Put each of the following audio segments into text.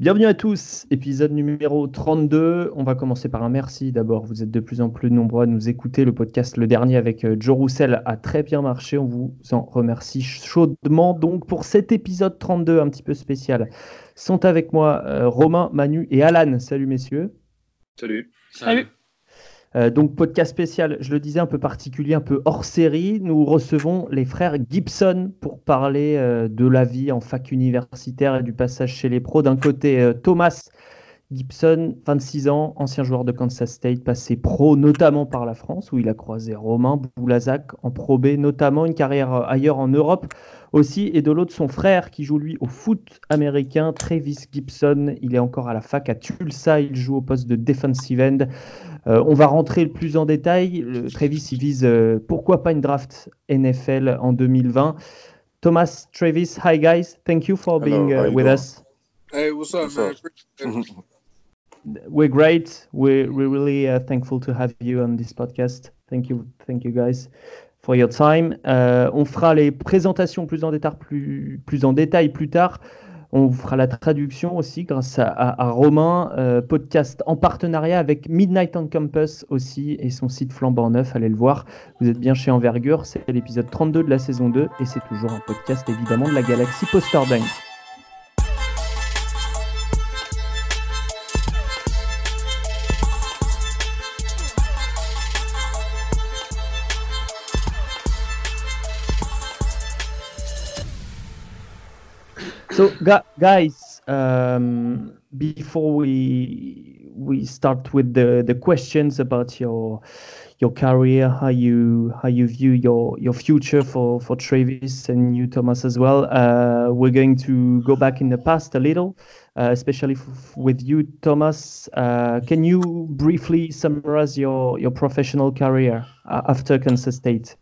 Bienvenue à tous, épisode numéro 32. On va commencer par un merci d'abord. Vous êtes de plus en plus nombreux à nous écouter. Le podcast, le dernier avec euh, Joe Roussel, a très bien marché. On vous en remercie chaudement. Donc pour cet épisode 32, un petit peu spécial, sont avec moi euh, Romain, Manu et Alan. Salut messieurs. Salut. Salut. Euh, donc podcast spécial, je le disais, un peu particulier, un peu hors série. Nous recevons les frères Gibson pour parler euh, de la vie en fac universitaire et du passage chez les pros. D'un côté, euh, Thomas Gibson, 26 ans, ancien joueur de Kansas State, passé pro notamment par la France, où il a croisé Romain Boulazac en Pro B, notamment une carrière ailleurs en Europe aussi. Et de l'autre, son frère qui joue lui au foot américain, Travis Gibson. Il est encore à la fac à Tulsa. Il joue au poste de defensive end. Euh, on va rentrer le plus en détail. Le, Travis, il vise euh, pourquoi pas une draft NFL en 2020. Thomas, Travis, hi guys. Thank you for being Hello, uh, with doing? us. Hey, what's up, What's man? up? We're great. We're, really uh, thankful to have you on this podcast. Thank you, thank you guys for your time. Euh, on fera les présentations plus en détail plus, plus en détail plus tard. On fera la traduction aussi grâce à, Romain, euh, podcast en partenariat avec Midnight on Campus aussi et son site flambant neuf. Allez le voir. Vous êtes bien chez Envergure. C'est l'épisode 32 de la saison 2 et c'est toujours un podcast évidemment de la galaxie Poster So, gu- guys, um, before we we start with the, the questions about your your career, how you how you view your your future for for Travis and you Thomas as well, uh, we're going to go back in the past a little, uh, especially with you Thomas. Uh, can you briefly summarize your your professional career uh, after Kansas State?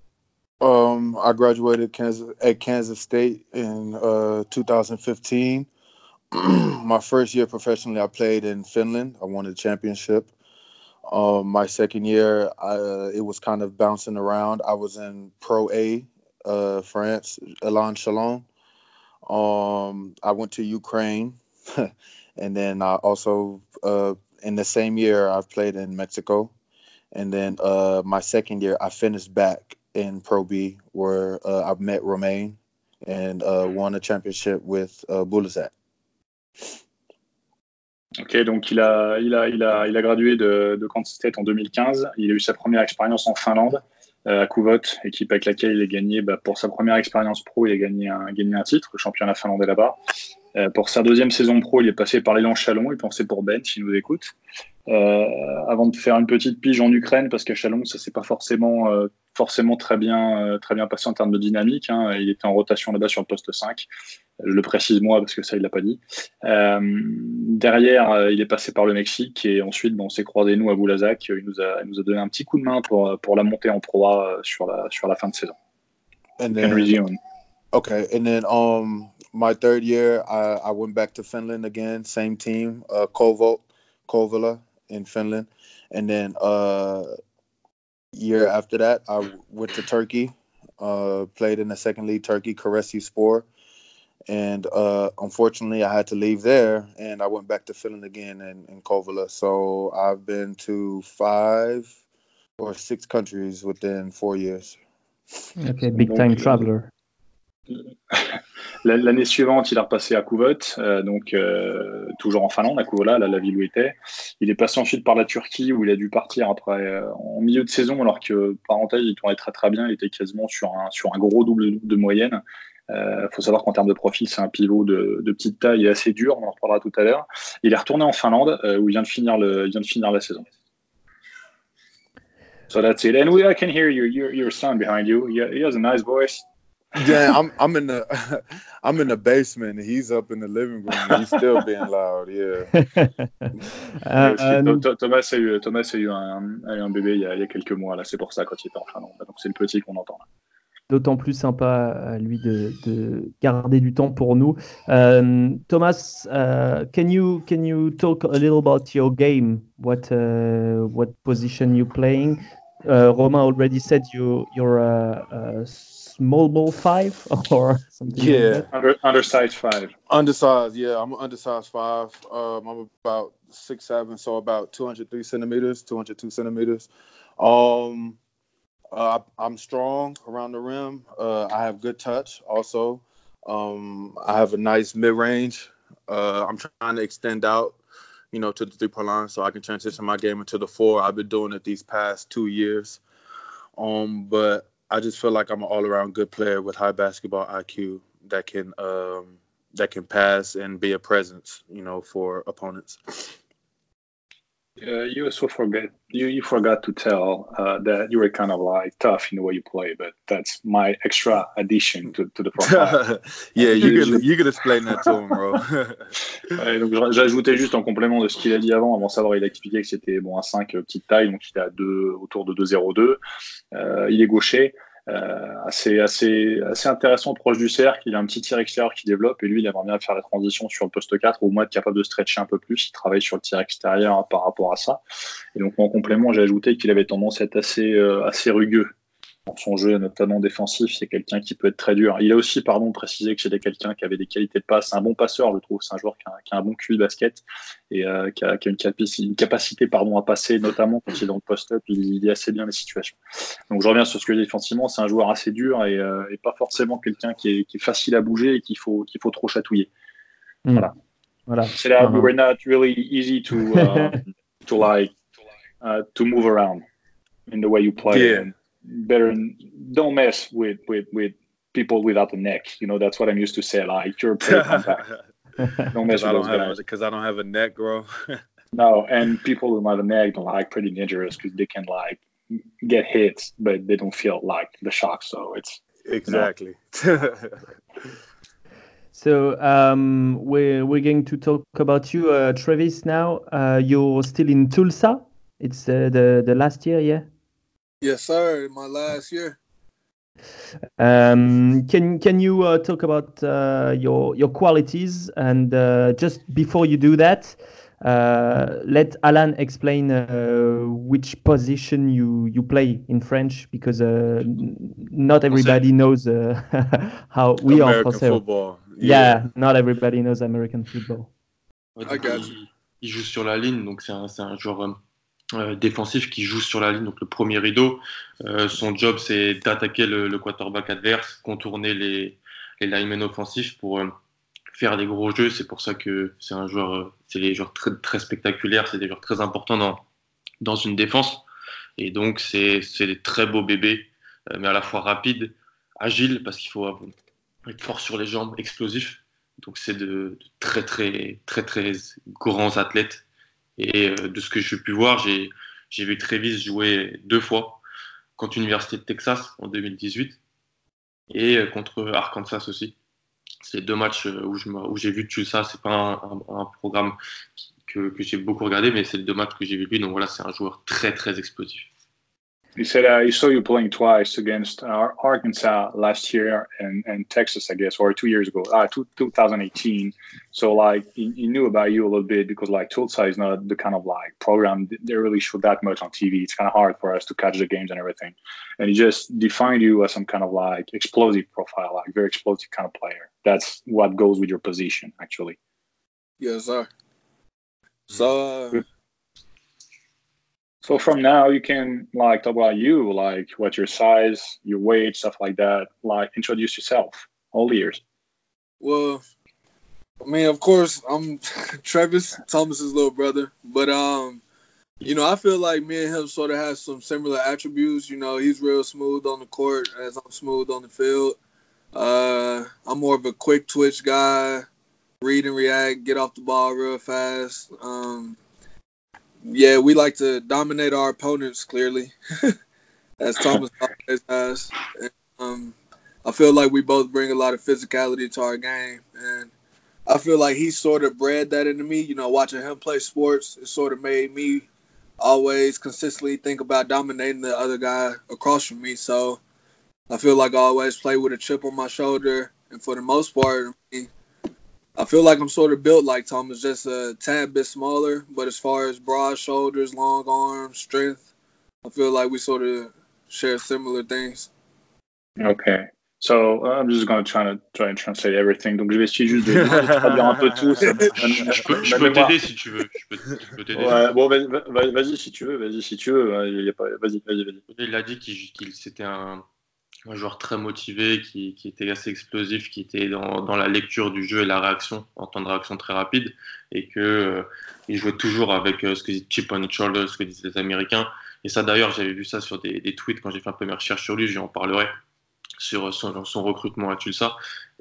Um, I graduated Kansas at Kansas State in uh, 2015. my first year professionally, I played in Finland. I won the championship. Um, my second year, I, uh, it was kind of bouncing around. I was in Pro A, uh, France, Elan Chalon. Um, I went to Ukraine, and then I also uh, in the same year I played in Mexico, and then uh, my second year I finished back in Pro B where uh, I met Romain and uh, won a championship with uh. Ok, donc il a, il a, il a, il a gradué de, de Kansas en 2015. Il a eu sa première expérience en Finlande, euh, à Kuvot, équipe avec laquelle il a gagné, bah, pour sa première expérience pro, il a gagné un, gagné un titre, le championnat finlandais là-bas. Euh, pour sa deuxième saison pro, il est passé par l'élan Chalon, il pensait pour Ben, s'il nous écoute. Euh, avant de faire une petite pige en Ukraine, parce qu'à Chalon, ça s'est pas forcément, euh, forcément très bien, euh, très bien passé en termes de dynamique. hein. Il était en rotation là-bas sur le poste 5. Je le précise moi parce que ça, il l'a pas dit. Derrière, il est passé par le Mexique et ensuite, bon, on s'est croisés nous à Boulazac. Il nous a, il nous a donné un petit coup de main pour, pour la montée en Pro A euh, sur la, sur la fin de saison. And Henry then Zion. okay, and then um my third year I, I went back to Finland again, same team, uh Kovala in Finland. And then uh year after that I went to Turkey, uh played in the second league Turkey, Karesi Spor. And uh unfortunately I had to leave there and I went back to Finland again in, in Kouvola. So I've been to five or six countries within four years. Okay, big time traveler. La- L'année suivante, il est repassé à Kuvot, euh, donc euh, toujours en Finlande, à Kuvola, la, ville où il était. Il est passé ensuite par la Turquie, où il a dû partir après euh, en milieu de saison, alors que parenthèse, il tournait très très bien. Il était quasiment sur un sur un gros double de moyenne. Il faut savoir qu'en termes de profil, c'est un pivot de, de petite taille et assez dur. On en reparlera tout à l'heure. Il est retourné en Finlande, euh, où il vient de finir le, il vient de finir la saison. So that's it. And we, I can hear your your, son behind you. He has a nice voice. Yeah, I'm I'm in the I'm in the basement. He's up in the living room. He's still being loud. Yeah. Euh, Aussi, euh, Thomas a eu, Thomas a eu un, a eu un bébé il y, a, il y a quelques mois, là, c'est pour ça quand il était en Finlande. Donc c'est le petit qu'on entend. là. d'autant plus sympa à lui de, de garder du temps pour nous. Um, Thomas, uh, can you can you talk a little about your game? What uh, what position you playing? uh, Romain already said you you're a, a small ball five or something. Yeah. Like that. Under, undersized five. Undersized, yeah. I'm an undersized five. Um, I'm about six seven, so about 203 centimeters, 202 centimeters. Um, uh, I'm strong around the rim. Uh, I have good touch. Also, um, I have a nice mid range. Uh, I'm trying to extend out, you know, to the three point line so I can transition my game into the four. I've been doing it these past two years. Um, but I just feel like I'm an all around good player with high basketball IQ that can um, that can pass and be a presence, you know, for opponents. Uh, you also forget you, you forgot to tell uh, that you were kind of like tough in the way you play, but that's my extra addition to, to the profile. yeah, you could you could explain that to him, bro. Ouais, donc j'ajoutais juste en complément de ce qu'il a dit avant. Avant savoir, il a expliqué que c'était bon un 5 euh, petite taille, donc il est à 2 autour de 2,02. Euh, il est gaucher. Euh, assez, assez, assez intéressant proche du cercle. Il a un petit tir extérieur qui développe et lui, il aimerait bien faire la transition sur le poste 4 ou au moins être capable de stretcher un peu plus. Il travaille sur le tir extérieur hein, par rapport à ça. Et donc, en complément, j'ai ajouté qu'il avait tendance à être assez, euh, assez rugueux dans son jeu, notamment défensif. C'est quelqu'un qui peut être très dur. Il a aussi, pardon, précisé que c'était quelqu'un qui avait des qualités de passe. C'est un bon passeur, je trouve. C'est un joueur qui a, qui a, un bon QI de basket et euh, qui a, qui a une, capacité, une, capacité, pardon, à passer, notamment quand il est dans le post-up. Il, il lit assez bien les situations. Donc, je reviens sur ce que j'ai défensivement. C'est un joueur assez dur et, euh, et pas forcément quelqu'un qui est, qui est, facile à bouger et qu'il faut, qu'il faut trop chatouiller. Mm. Voilà. Voilà. C'est là, uh -huh. we were not really easy to, uh, to like, uh, to move around in the way you play. Yeah. And, better don't mess with with with people without a neck. You know, that's what I'm used to say. Like you're pretty compact. don't mess with those guys. because I don't have a neck, bro. no, and people without a neck don't like pretty dangerous because they can like get hit, but they don't feel like the shock. So it's exactly. You know. So um, we're we're going to talk about you, uh, Travis. Now uh, you're still in Tulsa. It's uh, the the last year, yeah. Yes, sir. My last year. Um, can can you uh, talk about uh, your your qualities and uh, just before you do that, uh, let Alan explain uh, which position you you play in French because uh, not everybody knows how we American are Français. football. Yeah. yeah, not everybody knows American football. I got you. Il, il joue sur la ligne, donc c'est un, un joueur euh, défensif qui joue sur la ligne, donc le premier rideau. Euh, son job, c'est d'attaquer le, le, quarterback adverse, contourner les, les linemen offensifs pour euh, faire des gros jeux. C'est pour ça que c'est un joueur, c'est des joueurs très, très spectaculaires, c'est des joueurs très importants dans, dans une défense. Et donc, c'est des très beaux bébés, mais à la fois rapides, agiles, parce qu'il faut être fort sur les jambes, explosif. Donc, c'est de très, très, très, très grands athlètes et euh, de ce que j'ai pu voir, j'ai vu Travis jouer deux fois contre l'Université de Texas en 2018 et euh, contre Arkansas aussi. C'est deux matchs euh, où j'ai vu Tulsa. C'est pas un, un, un, programme que, que j'ai beaucoup regardé, mais c'est deux matchs que j'ai vu lui. Donc voilà, c'est un joueur très très explosif. You said uh, you saw you playing twice against uh, Arkansas last year and, and Texas, I guess, or two years ago, uh, two, 2018. So, like, he, he, knew about you a little bit because, like, Tulsa is not the kind of like program they really show that much on TV. It's kind of hard for us to catch the games and everything. And he just defined you as some kind of like explosive profile, like very explosive kind of player. That's what goes with your position, actually. Yes, sir. So, uh, so from now you can like talk about you, like what's your size, your weight, stuff like that. Like introduce yourself. All ears. Well, I mean, of course, I'm Travis Thomas's little brother, but um, you know, I feel like me and him sort of have some similar attributes. You know, he's real smooth on the court as I'm smooth on the field. Uh, I'm more of a quick twitch guy, read and react, get off the ball real fast. Um, yeah, we like to dominate our opponents clearly, as Thomas always has. And, um, I feel like we both bring a lot of physicality to our game, and I feel like he sort of bred that into me. You know, watching him play sports, it sort of made me always consistently think about dominating the other guy across from me. So I feel like I always play with a chip on my shoulder, and for the most part, I mean, I feel like I'm sort of built like Thomas, just a tad bit smaller. But as far as broad shoulders, long arms, strength, I feel like we sort of share similar things. Okay. So uh, I'm just going to try to try and translate everything. Donc je vais essayer juste de, de traduire un peu tout. Ça me- ça me- Je peux, je ma peux mémoire- t'aider si tu veux. Je peux, je peux t'aider. Ouais, bon, vas-y, vas- vas-y si tu veux, vas-y si tu veux. hein, y a pas- Vas-y, vas-y, vas-y. Il a dit qu'il qu'il- c'était un, un joueur très motivé, qui, qui était assez explosif, qui était dans, dans la lecture du jeu et la réaction, en temps de réaction très rapide, et que euh, il jouait toujours avec euh, ce que dit chip on the shoulder, ce que disent les Américains. Et ça, d'ailleurs, j'avais vu ça sur des, des tweets quand j'ai fait un peu mes recherches sur lui. J'en parlerai sur son, son recrutement à Tulsa.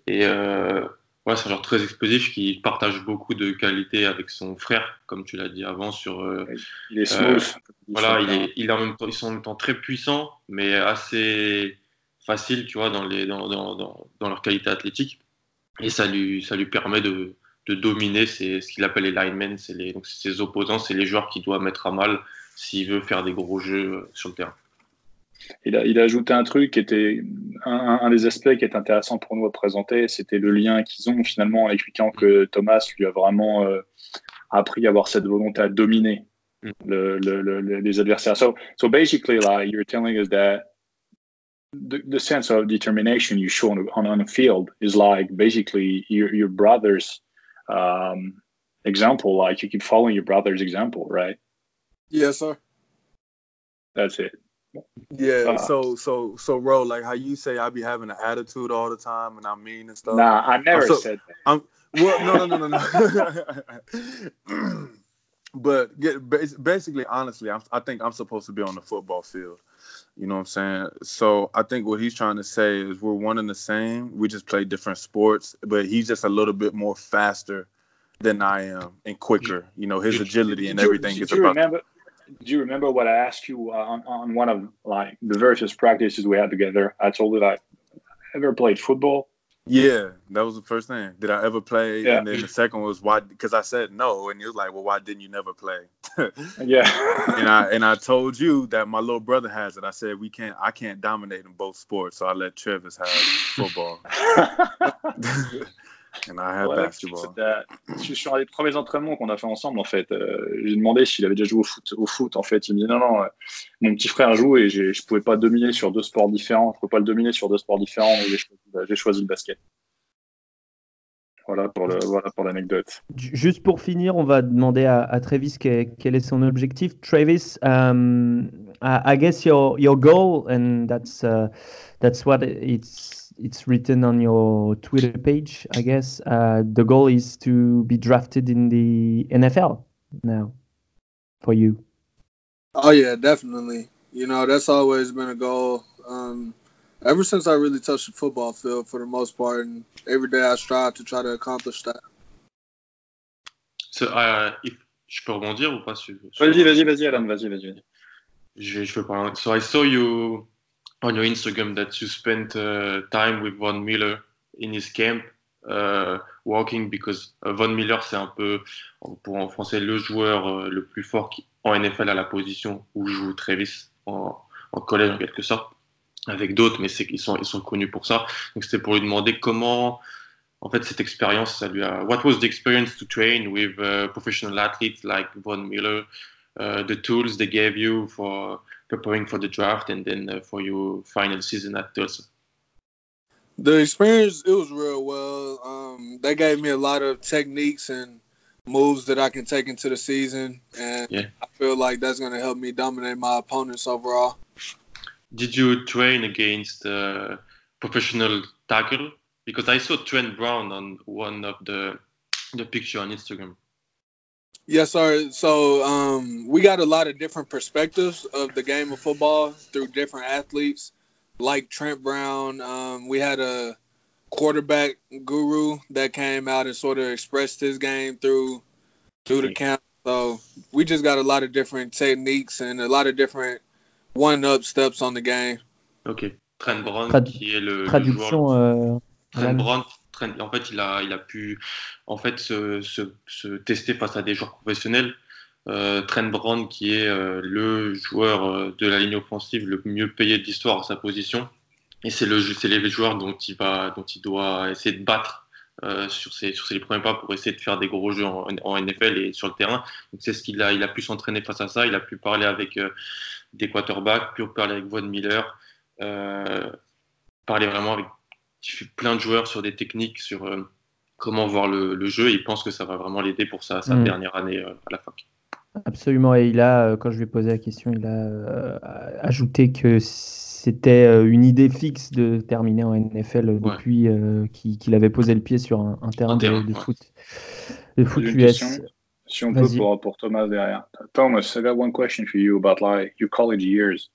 Et euh, ouais, c'est un joueur très explosif qui partage beaucoup de qualités avec son frère, comme tu l'as dit avant, sur euh, Il est smooth. voilà, il est, il est en même temps, ils sont en même temps très puissants, mais assez faciles, tu vois, dans, les, dans, dans, dans, leur qualité athlétique. Et ça lui, ça lui permet de, de dominer ses- ce qu'il appelle les linemen, c'est les, donc ses opposants, c'est les joueurs qu'il doit mettre à mal s'il veut faire des gros jeux sur le terrain. Il a, il a ajouté un truc qui était un, des aspects qui est intéressant pour nous à présenter, c'était le lien qu'ils ont finalement en expliquant que Thomas lui a vraiment euh, appris à avoir cette volonté à dominer Mm. le, le, le- le- les adversaires. So, so basically, like you're telling us that the, the sense of determination you show on, on, a field is like basically your, your brother's um, example. Like you keep following your brother's example, right? Yes, sir. That's it. Yeah, Uh, so so so Ro, like how you say I be having an attitude all the time and I'm mean and stuff. Nah, I never so- said that. Well, no, no, no, no, no. but get, bas- basically, honestly, I'm, I think I'm supposed to be on the football field. You know what I'm saying? So I think what he's trying to say is we're one and the same. We just play different sports, but he's just a little bit more faster than I am and quicker. You know, his agility and everything do is you about. remember? Do you remember what I asked you uh, on, on one of like the first practices we had together? I told you I ever played football? Yeah, that was the first thing. Did I ever play? Yeah. And then the second was why? Because I said no, and he was like, "Well, why didn't you never play?" Yeah. and I and I told you that my little brother has it. I said we can't. I can't dominate in both sports, so I let Travis have football, Je sur les premiers entraînements qu'on a fait ensemble en fait. Euh, j'ai demandé s'il avait déjà joué au foot. Au foot en fait, il me dit non non. euh, mon petit frère joue et je pouvais pas dominer sur deux sports différents. Je pouvais pas le dominer sur deux sports différents. J'ai choisi, bah, le basket. Voilà pour le voilà pour l'anecdote. Ju- Juste pour finir, on va demander à, à Travis que- quel est son objectif. Travis, um, I, I guess your your goal, and that's uh, that's what it's it's written on your Twitter page. I guess uh, the goal is to be drafted in the NFL now for you. Oh yeah, definitely. You know, that's always been a goal. Um, ever since I really touched the football field for the most part, and every day I strive to try to accomplish that. So, uh, if- je peux rebondir ou pas sur, sur- Vas-y vas-y vas-y Alan vas-y vas-y. vas-y. Je je vais parler. So I saw you on your Instagram that you spent uh, time with Von Miller in his camp, uh, walking because uh, Von Miller c'est un peu, pour en français, le joueur euh, le plus fort en NFL à la position où joue Travis en, collège en quelque sorte, avec d'autres, mais qu'ils sont, ils sont connus pour ça. Donc c'était pour lui demander comment, en fait, cette expérience, ça lui a. What was the experience to train with uh, professional athletes like Von Miller? uh, the tools they gave you for preparing for the draft and then uh, for your final season at Tulsa? The experience, it was real well. Um, they gave me a lot of techniques and moves that I can take into the season, and Yeah. I feel like that's going to help me dominate my opponents overall. Did you train against uh, professional tackle? Because I saw Trent Brown on one of the the picture on Instagram. Yes, sir. So um, we got a lot of different perspectives of the game of football through different athletes, like Trent Brown. Um, we had a quarterback guru that came out and sort of expressed his game through through the camp. So we just got a lot of different techniques and a lot of different one-up steps on the game. Ok. Trent Brown Trad- qui est le, le joueur euh, Trent Brown, En fait, il a, il a pu en fait, se, tester face à des joueurs professionnels. Euh, Trent Brown, qui est euh, le joueur euh, de la ligne offensive le mieux payé de l'histoire à sa position. Et c'est le, les joueurs dont il, va, dont il doit essayer de battre sur, ses, sur premiers pas pour essayer de faire des gros jeux en, NFL et sur le terrain. Donc c'est ce qu'il a, il a pu s'entraîner face à ça, il a pu parler avec des quarterbacks, pu parler avec Von Miller, parler vraiment avec plein de joueurs sur des techniques, sur comment voir le, jeu et il pense que ça va vraiment l'aider pour sa, sa mm. dernière année à la fac. Absolument, et il a, quand je lui ai posé la question, il a ajouté que c'était euh, une idée fixe de terminer en NFL depuis euh, qu'il avait posé le pied sur un, terrain, de, foot, de foot US. Si on peut pour, pour, Thomas derrière. Thomas, I got one question for you about like your college years.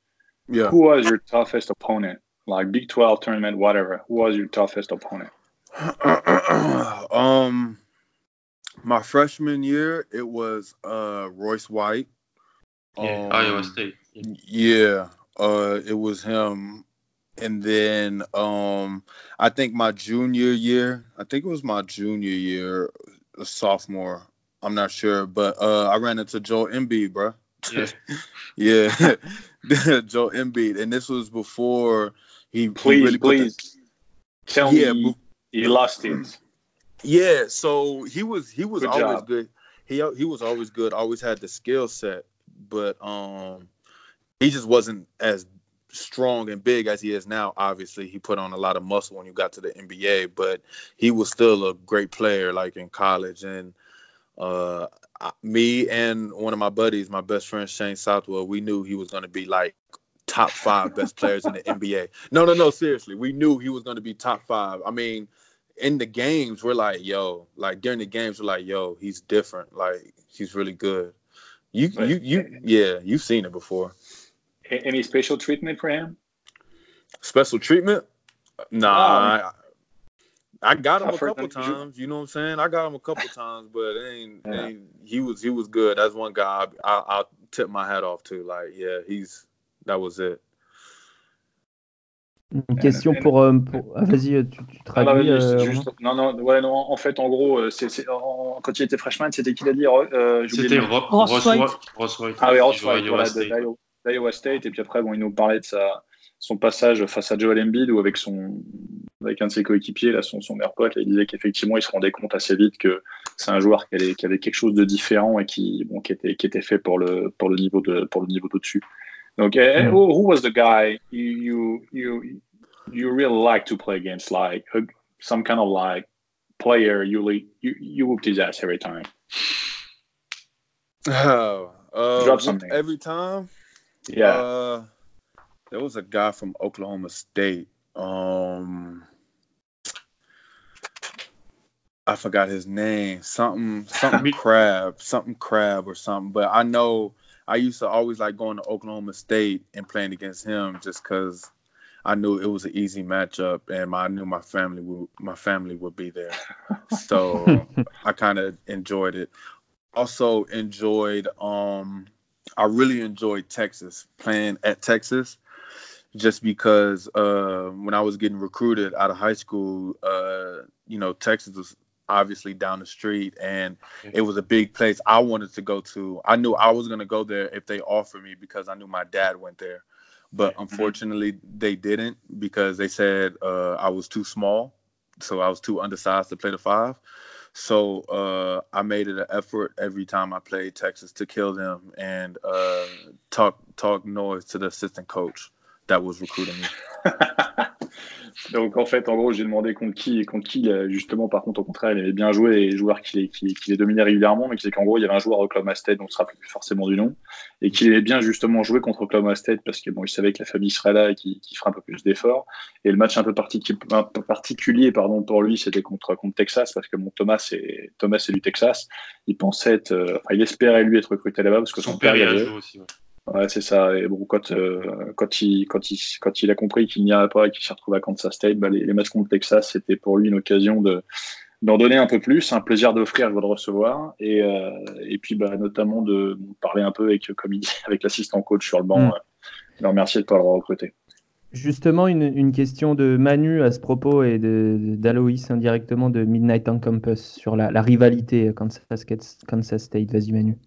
Yeah. Who was your toughest opponent? Like Big 12 tournament, whatever. Who was your toughest opponent? um, my freshman year, it was uh Royce White. Yeah, um, Iowa State. Yeah, uh, it was him. And then um, I think my junior year, I think it was my junior year, a sophomore. I'm not sure, but uh, I ran into Joel Embiid, bro. Yeah, yeah, Joel Embiid, and this was before he. Please, he really please the, tell yeah, me he lost it. Yeah, so he was he was good always job. good. He he was always good. Always had the skill set, but um, he just wasn't as strong and big as he is now. Obviously, he put on a lot of muscle when you got to the NBA, but he was still a great player, like in college. And uh, me and one of my buddies, my best friend Shane Southwell, we knew he was going to be like top five best players in the NBA. No, no, no, seriously, we knew he was going to be top five. I mean, in the games, we're like, yo, like during the games, we're like, yo, he's different. Like he's really good. You, you, you, yeah, you've seen it before. Any special treatment for him? Special treatment? Nah, oh. I, I, got him a couple times. You know what I'm saying? I got him a couple times, but ain't, yeah. ain't, he was he was good. That's one guy I, I, will tip my hat off to. Like, yeah, he's that was it. Une question pour, euh, pour... Ah, vas-y, euh, tu, tu traduis. Ah, euh, juste... Non, non, ouais, non, en fait, en gros, euh, c'est, c'est, en... quand il était freshman, c'était qui l'a dit euh, C'était Ross White. Ah oui, Ross White, voilà, d'Iowa State. Et puis après, bon, il nous parlait de sa, son passage face à Joel Embiid ou avec, son, avec un de ses coéquipiers, là, son, son meilleur pote. Là, il disait qu'effectivement, il se rendait compte assez vite que c'est un joueur qui avait, qui avait, quelque chose de différent et qui, bon, qui, était, qui était fait pour le, pour le niveau de, pour le niveau d'au-dessus. Donc, mm. who, who, was the guy you, you, you really like to play against? Like uh, some kind of like player you, you, you whooped his ass every time? Oh, uh, Drop something. Every time? Yeah. Uh, there was a guy from Oklahoma State. Um, I forgot his name. Something, something crab, something crab or something. But I know I used to always like going to Oklahoma State and playing against him just because I knew it was an easy matchup, and I knew my family would my family would be there. So I kind of enjoyed it. Also enjoyed um I really enjoyed Texas playing at Texas, just because uh, when I was getting recruited out of high school, uh, you know, Texas was obviously down the street, and it was a big place I wanted to go to. I knew I was going to go there if they offered me because I knew my dad went there, but mm-hmm. unfortunately they didn't because they said uh, I was too small, so I was too undersized to play the five. So uh, I made it an effort every time I played Texas to kill them and uh, talk talk noise to the assistant coach that was recruiting me. Donc en fait, en gros, j'ai demandé contre qui, contre qui, justement, par contre, au contraire, il aimait bien jouer et joueur qui, qui, qui les dominait régulièrement, mais qui c'est qu'en gros, il y avait un joueur au Oklahoma State, dont on ne se rappelle plus forcément du nom, et qui aimait bien justement jouer contre Oklahoma State parce que bon, il savait que la famille serait là et qu'il ferait un peu plus d'efforts. Et le match un peu, un peu particulier, pardon, pour lui, c'était contre, contre Texas parce que mon Thomas est Thomas est du Texas. Il pensait être, euh, enfin, il espérait lui être recruté là-bas parce que son, père, père y a aussi. Ouais. Ouais, c'est ça. Et bon, quand, euh, quand, il, quand, il, quand il a compris qu'il n'y avait pas et qu'il s'est retrouvé à Kansas State, bah, les, les matchs contre Texas, c'était pour lui une occasion de d'en donner un peu plus, un plaisir d'offrir, de recevoir, et, euh, et puis bah, notamment de parler un peu avec, comme il dit, avec l'assistant coach sur le banc, mm. euh, le remercier de ne pas l'avoir recruté. Justement, une, une, question de Manu à ce propos et d'Aloïs indirectement de Midnight on Campus sur la, la rivalité Kansas, Kansas State. Vas-y Manu.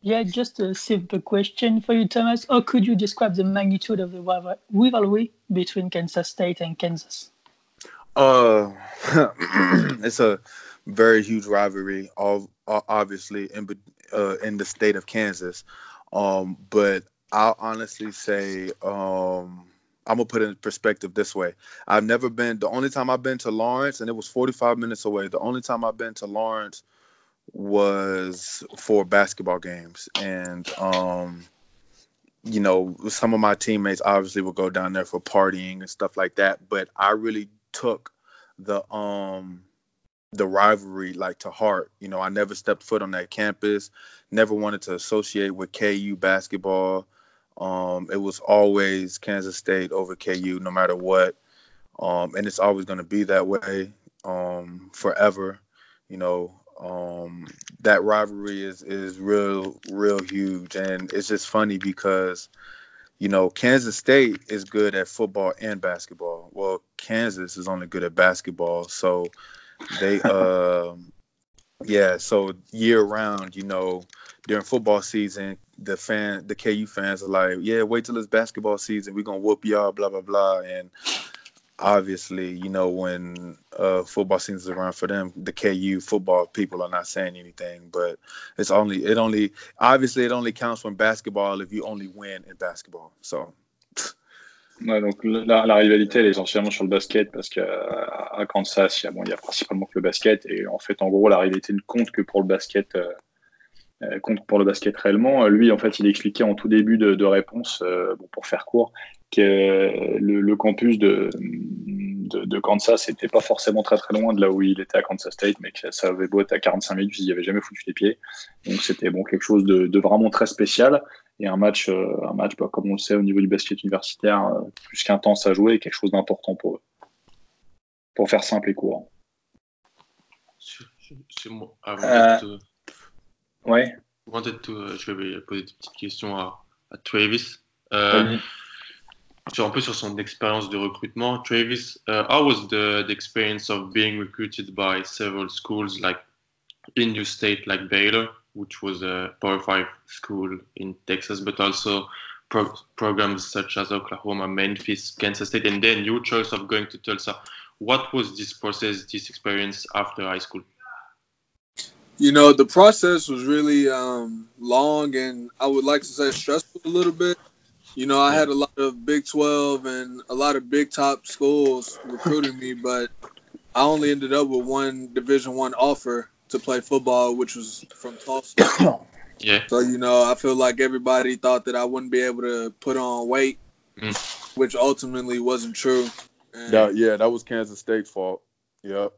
Yeah, just a simple question for you, Thomas. How could you describe the magnitude of the rivalry between Kansas State and Kansas? Uh, it's a very huge rivalry, obviously in uh, in the state of Kansas. Um, but I'll honestly say, um, I'm gonna put it in perspective this way. I've never been. The only time I've been to Lawrence, and it was 45 minutes away. The only time I've been to Lawrence was for basketball games, and um, you know, some of my teammates obviously would go down there for partying and stuff like that. But I really took the um the rivalry like to heart. You know, I never stepped foot on that campus, never wanted to associate with KU basketball. Um, it was always Kansas State over KU, no matter what. Um, and it's always going to be that way um, forever. You know, um, that rivalry is is real, real huge, and it's just funny because, you know, Kansas State is good at football and basketball. Well, Kansas is only good at basketball, so they, uh, yeah, so year round, you know, during football season, the fan, the KU fans are like, yeah, wait till it's basketball season, we're gonna whoop y'all, blah blah blah, and obviously, you know, when uh, football season is around for them, the KU football people are not saying anything. But it's only it only obviously it only counts when basketball if you only win in basketball. So. Ouais, donc la, la, rivalité elle est essentiellement sur le basket parce qu'à Kansas, il y, a, bon, il y a principalement que le basket et en fait en gros la rivalité ne compte que pour le basket euh, euh compte pour le basket réellement. Lui en fait il expliquait en tout début de, de réponse euh, bon, pour faire court que le, le campus de, de, de Kansas n'était pas forcément très très loin de là où il était à Kansas State, mais que ça avait beau être à 45 minutes, il n'y avait jamais foutu les pieds. Donc c'était bon quelque chose de, de, vraiment très spécial et un match, euh, un match bah, comme on le sait au niveau du basket universitaire, euh, plus qu'intense à jouer et quelque chose d'important pour eux. Pour faire simple et court. C'est moi. Avant euh. Ouais. je vais poser des petites questions à, à Travis. Sur un peu sur son expérience de recrutement. Travis, uh, how was the, the experience of being recruited by several schools like in your state, like Baylor, which was a Power Five school in Texas, but also pro programs such as Oklahoma, Memphis, Kansas State, and then your choice of going to Tulsa. What was this process, this experience after high school? You know, the process was really um, long and I would like to say stressful a little bit. You know, I had a lot of Big 12 and a lot of big top schools recruiting me, but I only ended up with one Division One offer to play football, which was from Tulsa. yeah. So you know, I feel like everybody thought that I wouldn't be able to put on weight, mm. which ultimately wasn't true. And yeah, yeah, that was Kansas State's fault. Yep.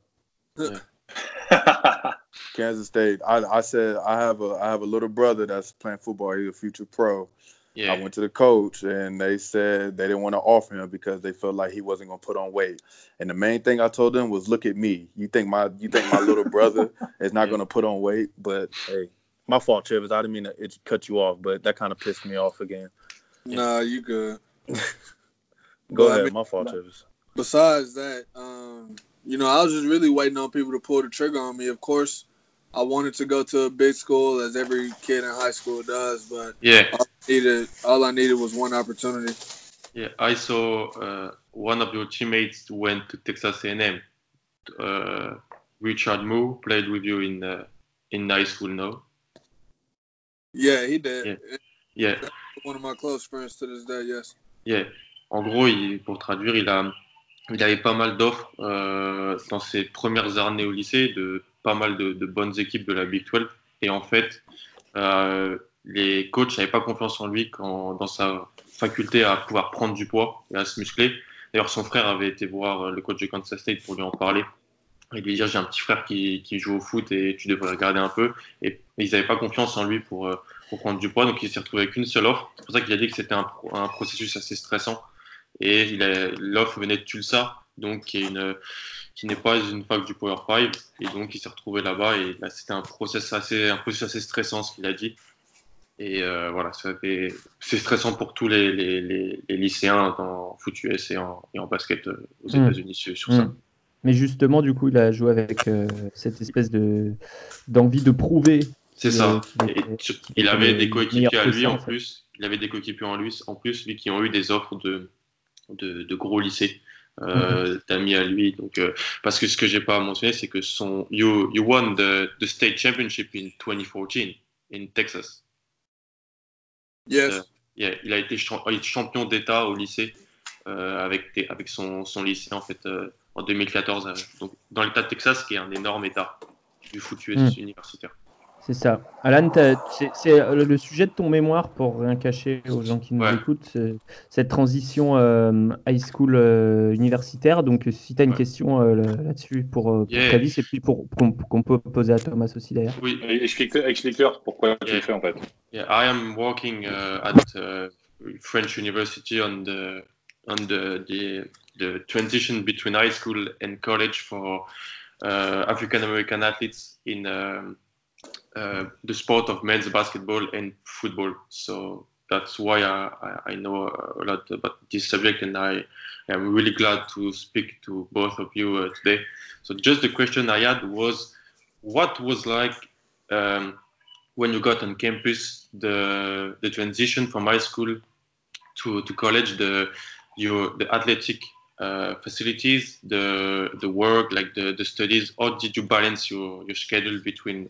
Kansas State. I, I said I have a I have a little brother that's playing football. He's a future pro. Yeah. I went to the coach and they said they didn't want to offer him because they felt like he wasn't going to put on weight. And the main thing I told them was, "Look at me. You think my you think my little brother is not yeah. going to put on weight? But hey, my fault, Travis. I didn't mean to it cut you off, but that kind of pissed me off again. Nah, you good. Go ahead. I mean, my fault, Travis. Besides that, um, you know, I was just really waiting on people to pull the trigger on me. Of course, I wanted to go to a big school as every kid in high school does, but yeah, all I needed, all I needed was one opportunity. Yeah, I saw uh, one of your teammates went to Texas A&M. Uh, Richard Moore played with you in uh, in high school, no? Yeah, he did. Yeah. yeah. One of my close friends to this day, yes. Yeah. En gros, il, pour traduire, il a il avait pas mal d'offres euh, dans ses premières années au lycée de pas mal de, bonnes équipes de la Big 12. Et en fait, euh, les coachs n'avaient pas confiance en lui dans sa faculté à pouvoir prendre du poids et à se muscler. D'ailleurs, son frère avait été voir le coach de Kansas State pour lui en parler et lui dire j'ai un petit frère qui, joue au foot et tu devrais regarder un peu. Et, ils n'avaient pas confiance en lui pour, euh, pour prendre du poids, donc il s'est retrouvé avec une seule offre. C'est pour ça qu'il a dit que c'était un, un, processus assez stressant. Et l'offre venait de Tulsa, donc qui est une qui n'est pas une fac du Power 5 et donc il s'est retrouvé là-bas et là c'était un process assez un processus assez stressant ce qu'il a dit et euh, voilà c'est stressant pour tous les, les, les, lycéens dans foot US et en, et en basket euh, aux mmh. États-Unis sur, ça. Mmh. Mais justement, du coup, il a joué avec euh, cette espèce de d'envie de prouver. C'est ça. il avait des coéquipiers à lui en, plus. Il avait des coéquipiers en lui, en plus, lui qui ont eu des offres de, de, de gros lycées. Euh, d'amis à lui. Donc, euh, parce que ce que j'ai pas mentionné, c'est que son you, you won the, the state championship in 2014 in Texas. Yes. Euh, yeah, il a été champion d'État au lycée euh, avec, avec son, son lycée en fait en 2014. euh, donc, dans l'État de Texas, qui est un énorme État du foot Mm. universitaire. C'est ça. Alan, c'est le sujet de ton mémoire, pour rien cacher aux gens qui nous Ouais. écoutent, cette transition euh, high school euh, universitaire. Donc, euh, si tu as une Ouais. question euh, là- là-dessus pour, euh, pour Yeah. Travis, et puis pour, qu'on peut poser à Thomas aussi d'ailleurs. Oui, Explique- Explique-leur pourquoi tu le fais en fait. Yeah, I am working uh, at uh, French University on the on the, the the transition between high school and college for uh, African American athletes in um, uh, the sport of men's basketball and football. So that's why I, I- know a lot about this subject, and I am really glad to speak to both of you uh, today. So just the question I had was, what was like um, when you got on campus, the the transition from high school to, to college, the your the athletic uh, facilities, the the work, like the, the studies, how did you balance your, your schedule between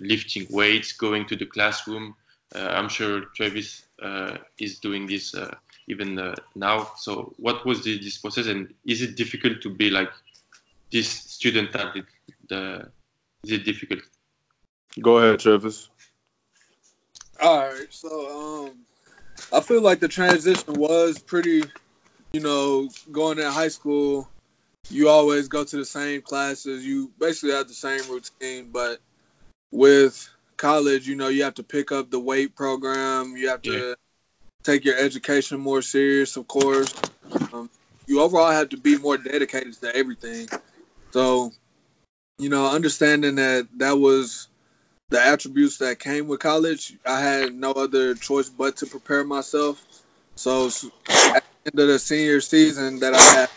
lifting weights, going to the classroom? Uh, I'm sure Travis uh, is doing this uh, even uh, now. So what was the, this process, and is it difficult to be like this student athlete? The, is it difficult? Go ahead, Travis. All right, so um, I feel like the transition was pretty, you know, going in high school, you always go to the same classes, you basically have the same routine, but with college, you know, you have to pick up the weight program, you have to Yeah. take your education more serious, of course. Um, you overall have to be more dedicated to everything. So, you know, understanding that that was the attributes that came with college, I had no other choice but to prepare myself. So at the end of the senior season that I had,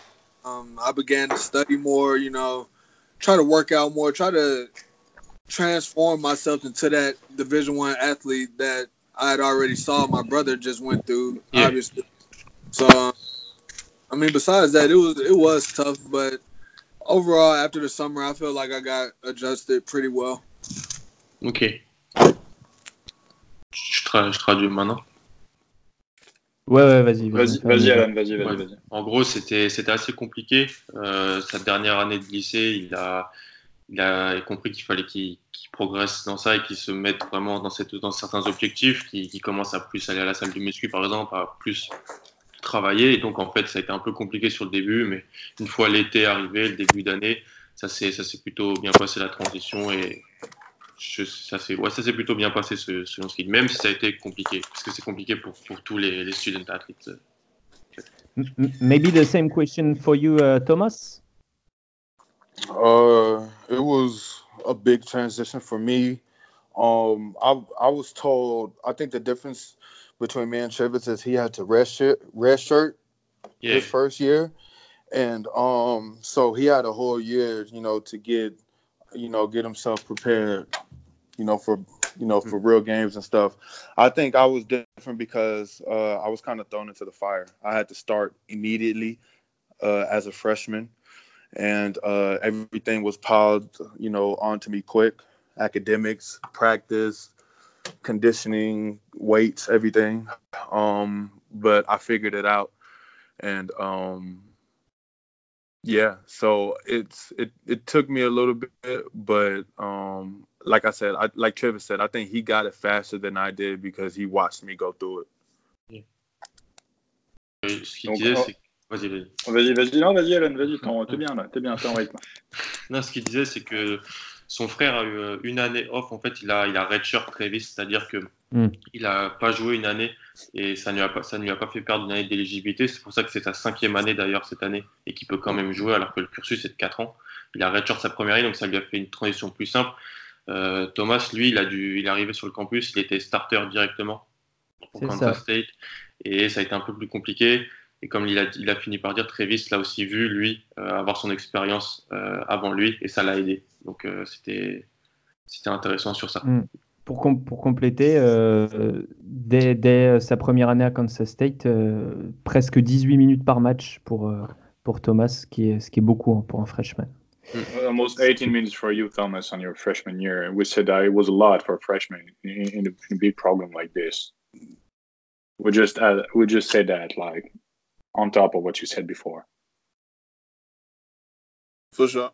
um, I began to study more. You know, try to work out more, try to transform myself into that Division One athlete that I had already saw my brother just went through. Yeah. Obviously, so um, I mean, besides that, it was it was tough, but overall, after the summer, I feel like I got adjusted pretty well. Ok. Je, tra- je traduis maintenant. Ouais, ouais, vas-y. Vas-y, fais vas-y. Alan, vas-y, vas-y, Ouais. vas-y. En gros, c'était c'était assez compliqué. Euh, sa dernière année de lycée, il a, il a compris qu'il fallait qu'il progresse dans ça et qu'il se mette vraiment dans, certains objectifs, qu'il commence à plus aller à la salle de muscu, par exemple, à plus travailler. Et donc, en fait, ça a été un peu compliqué sur le début, mais une fois l'été arrivé, le début d'année, ça s'est plutôt bien passé la transition et ça s'est plutôt bien passé selon ce qu'il même si ça a été compliqué, parce que c'est compliqué pour, tous les, les student athletes. Maybe the same question for you, uh, Thomas. Uh, it was a big transition for me. Um, I I was told I think the difference between me and Travis is he had to red shirt, red shirt Yeah. his first year, and um, so he had a whole year, you know, to get, you know, get himself prepared, you know, for you know for real games and stuff. I think I was different because uh, I was kind of thrown into the fire. I had to start immediately uh, as a freshman, and uh, everything was piled, you know, onto me quick. Academics, practice, conditioning, weights, everything. Um, but I figured it out, and um, yeah. So it's it it took me a little bit, but um, like I said, I like Travis said, I think he got it faster than I did because he watched me go through it. Ce Vas-y, vas-y. Vas-y, vas-y, non, vas-y, Alan, vas-y, t'es bien là, t'es bien, t'es en rythme. Non, ce qu'il disait, c'est que son frère a eu euh, une année off. En fait, il a, il a redshirt très vite, c'est-à-dire que Mm. il a pas joué une année et ça ne lui a pas, ça ne lui a pas fait perdre une année d'éligibilité. C'est pour ça que c'est sa cinquième année d'ailleurs cette année et qu'il peut quand même jouer alors que le cursus est de 4 ans. Il a redshirt sa première année, donc ça lui a fait une transition plus simple. Euh, Thomas, lui, il a dû, il est arrivé sur le campus, il était starter directement C'est Kansas ça. State et ça a été un peu plus compliqué. Et comme il a, il a fini par dire, Travis l'a aussi vu, lui, euh, avoir son expérience euh, avant lui, et ça l'a aidé. Donc euh, c'était c'était intéressant sur ça. Pour, com- pour compléter, euh, dès, dès sa première année à Kansas State, euh, presque 18 minutes par match pour, euh, pour Thomas, ce qui est, ce qui est beaucoup hein, pour un freshman. Almost 18 minutes for you, Thomas, on your freshman year. We said that it was a lot for a freshman in, in, a, in a big program like this. We just uh, we just said that like on top of what you said before. For sure.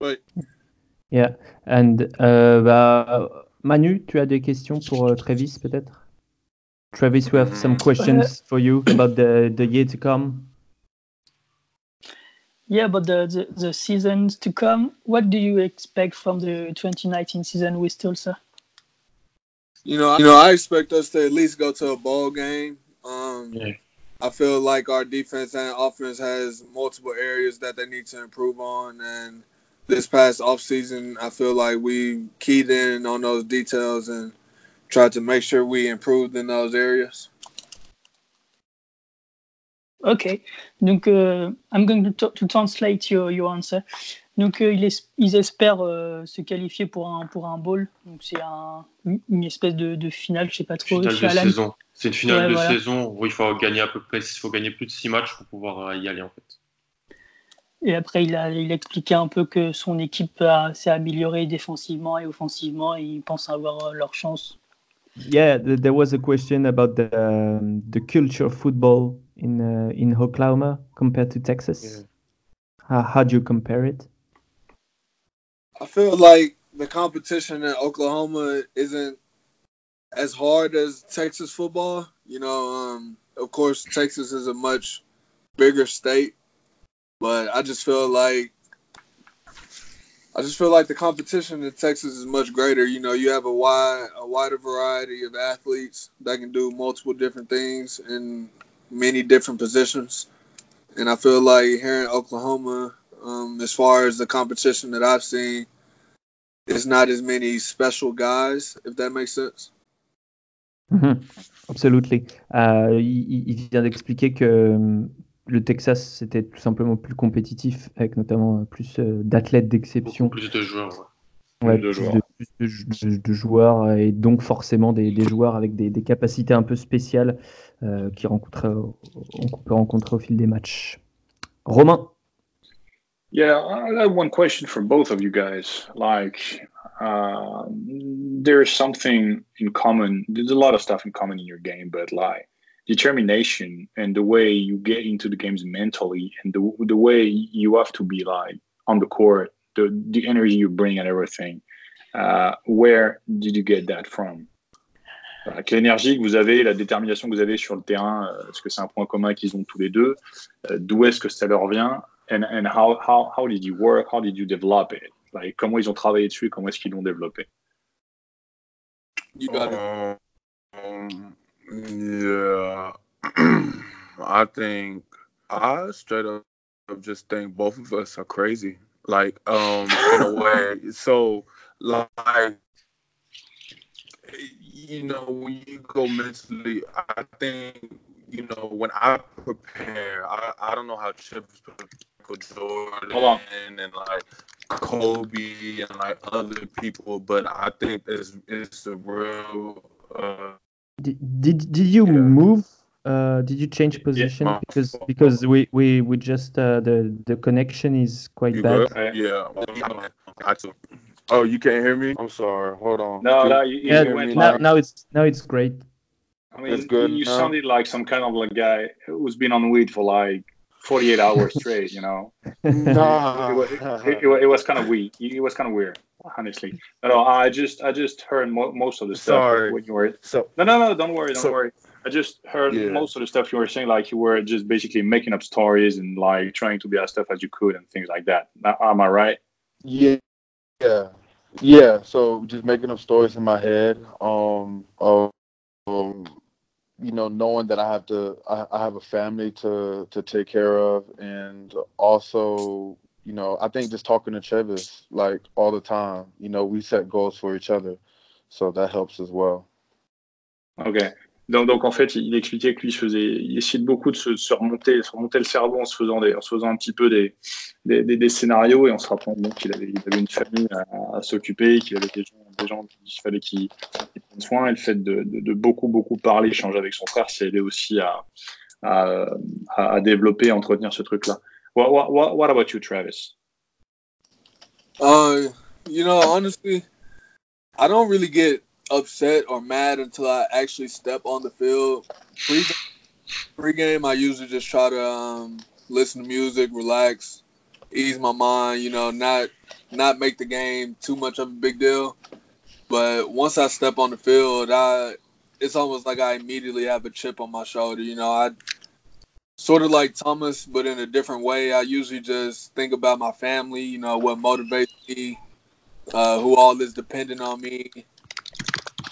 Wait. Yeah, and uh, bah, Manu, tu as des questions pour uh, Travis peut-être? Travis, we have some questions for you about the, the year to come. Yeah, but the, the, the seasons to come, what do you expect from the 2019 season with Tulsa? You know, you know, I expect us to at least go to a bowl game. Um, Yeah. I feel like our defense and offense has multiple areas that they need to improve on. And this past offseason, I feel like we keyed in on those details and tried to make sure we improved in those areas. Ok, donc euh, I'm going to, to translate your, your answer. Donc euh, ils, es- ils espèrent euh, se qualifier pour un, pour un bowl. Donc c'est un, une espèce de, de finale, je sais pas trop. Finale de Alan. saison. C'est une finale Ouais, de voilà. saison où il faut gagner à peu près, il faut gagner plus de 6 matchs pour pouvoir euh, y aller en fait. Et après, il a, il a expliqué un peu que son équipe s'est améliorée défensivement et offensivement et ils pensent avoir leur chance. Yeah, th- there was a question about the um, the culture of football in uh, in Oklahoma compared to Texas. How, how do you compare it? I feel like the competition in Oklahoma isn't as hard as Texas football. You know, um, of course, Texas is a much bigger state, but I just feel like I just feel like the competition in Texas is much greater. You know, you have a wide a wider variety of athletes that can do multiple different things in many different positions. And I feel like here in Oklahoma, um, as far as the competition that I've seen, it's not as many special guys, if that makes sense. Mhm. Absolutely. Euh, il, vient d'expliquer que euh, le Texas c'était tout simplement plus compétitif, avec notamment euh, plus d'athlètes d'exception, plus de joueurs. ouais. ouais, de plus, joueurs. de, plus de jou- de- de joueurs et donc forcément des, des joueurs avec des, des capacités un peu spéciales euh, qui rencontrent, on peut rencontrer au fil des matchs. Romain, Yeah, I have one question for both of you guys. Like, uh, there's something in common. There's a lot of stuff in common in your game, but like determination and the way you get into the games mentally, and the the way you have to be like on the court, the the energy you bring and everything. Uh, where did you get that from? Like, l'énergie que vous avez, la détermination que vous avez sur le terrain, euh, est-ce que c'est un point commun qu'ils ont tous les deux Euh, D'où est-ce que ça leur vient and and how how how did you work? How did you develop it? Like comment ils ont travaillé dessus? et Comment est-ce qu'ils l'ont développé? You got it. Um, yeah, I think I straight up just think both of us are crazy. Like, um, in a way. So, like, you know, when you go mentally, I think, you know, when I prepare, I, I don't know how Chips Michael Jordan Hold on. and like Kobe and like other people, but I think it's it's a real uh, did, did, did you Yeah. move? Uh, did you change position? Uh, Because because we, we, we just uh, the the connection is quite You bad. good? Yeah. I took- Oh, you can't hear me? I'm sorry. Hold on. No, no, you, Yeah, you went now, now it's now it's great. I mean, It's good you now. sounded like some kind of like guy who's been on weed for like 48 hours straight. You know, Nah. it, was, it, it, it was kind of weird. It was kind of weird, honestly. No, I just I just heard mo- most of the stuff Sorry. when you were. so No, no, no, don't worry, don't So- worry. I just heard Yeah. most of the stuff you were saying, like you were just basically making up stories and like trying to be as tough as you could and things like that. Am I right? yeah, yeah, yeah. So just making up stories in my head. Um, um, you know, knowing that I have to, I, I have a family to to take care of, and also, you know, I think just talking to Travis like all the time. You know, we set goals for each other, so that helps as well. Ok. Donc, en fait, il, expliquait que lui, il, faisait, il essayait de beaucoup de se, remonter, se remonter le cerveau en se faisant, en se faisant un petit peu des, des, scénarios et en se rappelant qu'il avait, une famille à, s'occuper, qu'il avait des gens, des gens qu'il fallait qu'il prenne soin. Et le fait de, de, de beaucoup, beaucoup parler, échanger avec son frère, c'est aidé aussi à, à, développer, à entretenir ce truc-là. What about you, Travis? Uh, you know, honestly, I don't really get upset or mad until I actually step on the field. Pre pre-game, I usually just try to um, listen to music, relax, ease my mind. You know, not not make the game too much of a big deal. But once I step on the field, I it's almost like I immediately have a chip on my shoulder. You know, I sort of like Thomas, but in a different way. I usually just think about my family. You know, what motivates me, uh, who all is dependent on me.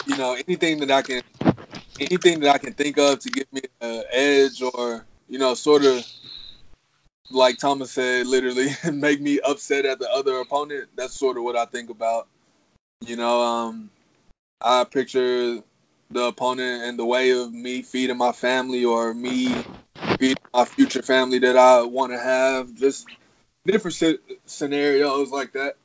You know, anything that I can, anything that I can think of to give me an edge, or you know, sort of like Thomas said, literally make me upset at the other opponent. That's sort of what I think about. You know, um, I picture the opponent in the way of me feeding my family or me feeding my future family that I want to have. Just different scenarios like that.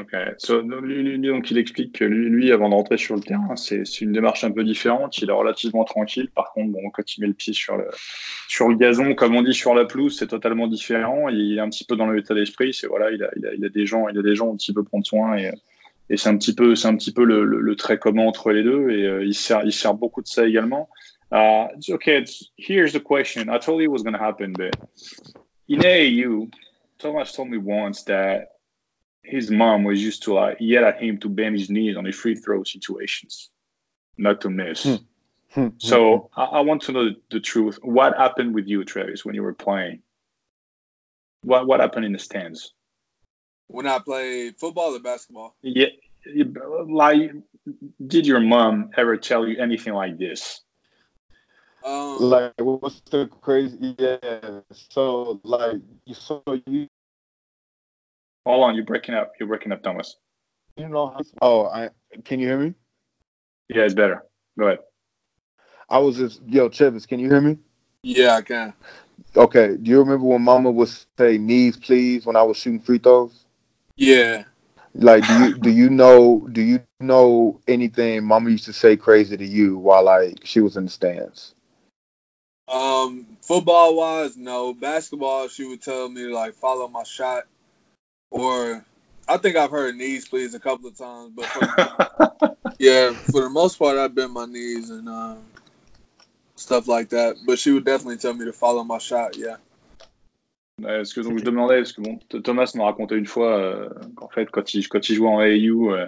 Ok, so, lui, donc il explique que lui, avant de rentrer sur le terrain, c'est une démarche un peu différente. Il est relativement tranquille. Par contre, bon, quand il met le pied sur le, gazon, comme on dit sur la pelouse, c'est totalement différent. Il est un petit peu dans l'état d'esprit. C'est voilà, il a, des gens, il a des gens dont il peut prendre soin et, c'est un petit peu, c'est un petit peu le, trait commun entre les deux. Et euh, il sert, il sert beaucoup de ça également. Uh, okay, here's the question. I told you it was going to happen, but in Thomas told me once that his mom was used to like yell at him to bend his knees on the free throw situations, not to miss. Hmm. Hmm. So I, I, want to know the, the, truth. What happened with you, Travis, when you were playing? What what happened in the stands? When I played football or basketball? Yeah, like did your mom ever tell you anything like this? Um, like what's the crazy? Yeah. So like you so you Hold on, you're breaking up. You're breaking up, Thomas. You know. Oh, I can you hear me? Yeah, it's better. Go ahead. I was just yo, Travis. Can you hear me? Yeah, I can. Okay. Do you remember when Mama would say "knees, please" when I was shooting free throws? Yeah. Like, do you do you know do you know anything Mama used to say crazy to you while like she was in the stands? Um, football wise, no. Basketball, she would tell me like follow my shot or I think I've heard knees please a couple of times, but for, yeah, for the most part, I've been my knees and um, stuff like that. But she would definitely tell me to follow my shot. Yeah. Est-ce que donc je demandais, parce que bon, Thomas m'a raconté une fois euh, qu'en fait, quand il, quand il jouait en AAU, euh,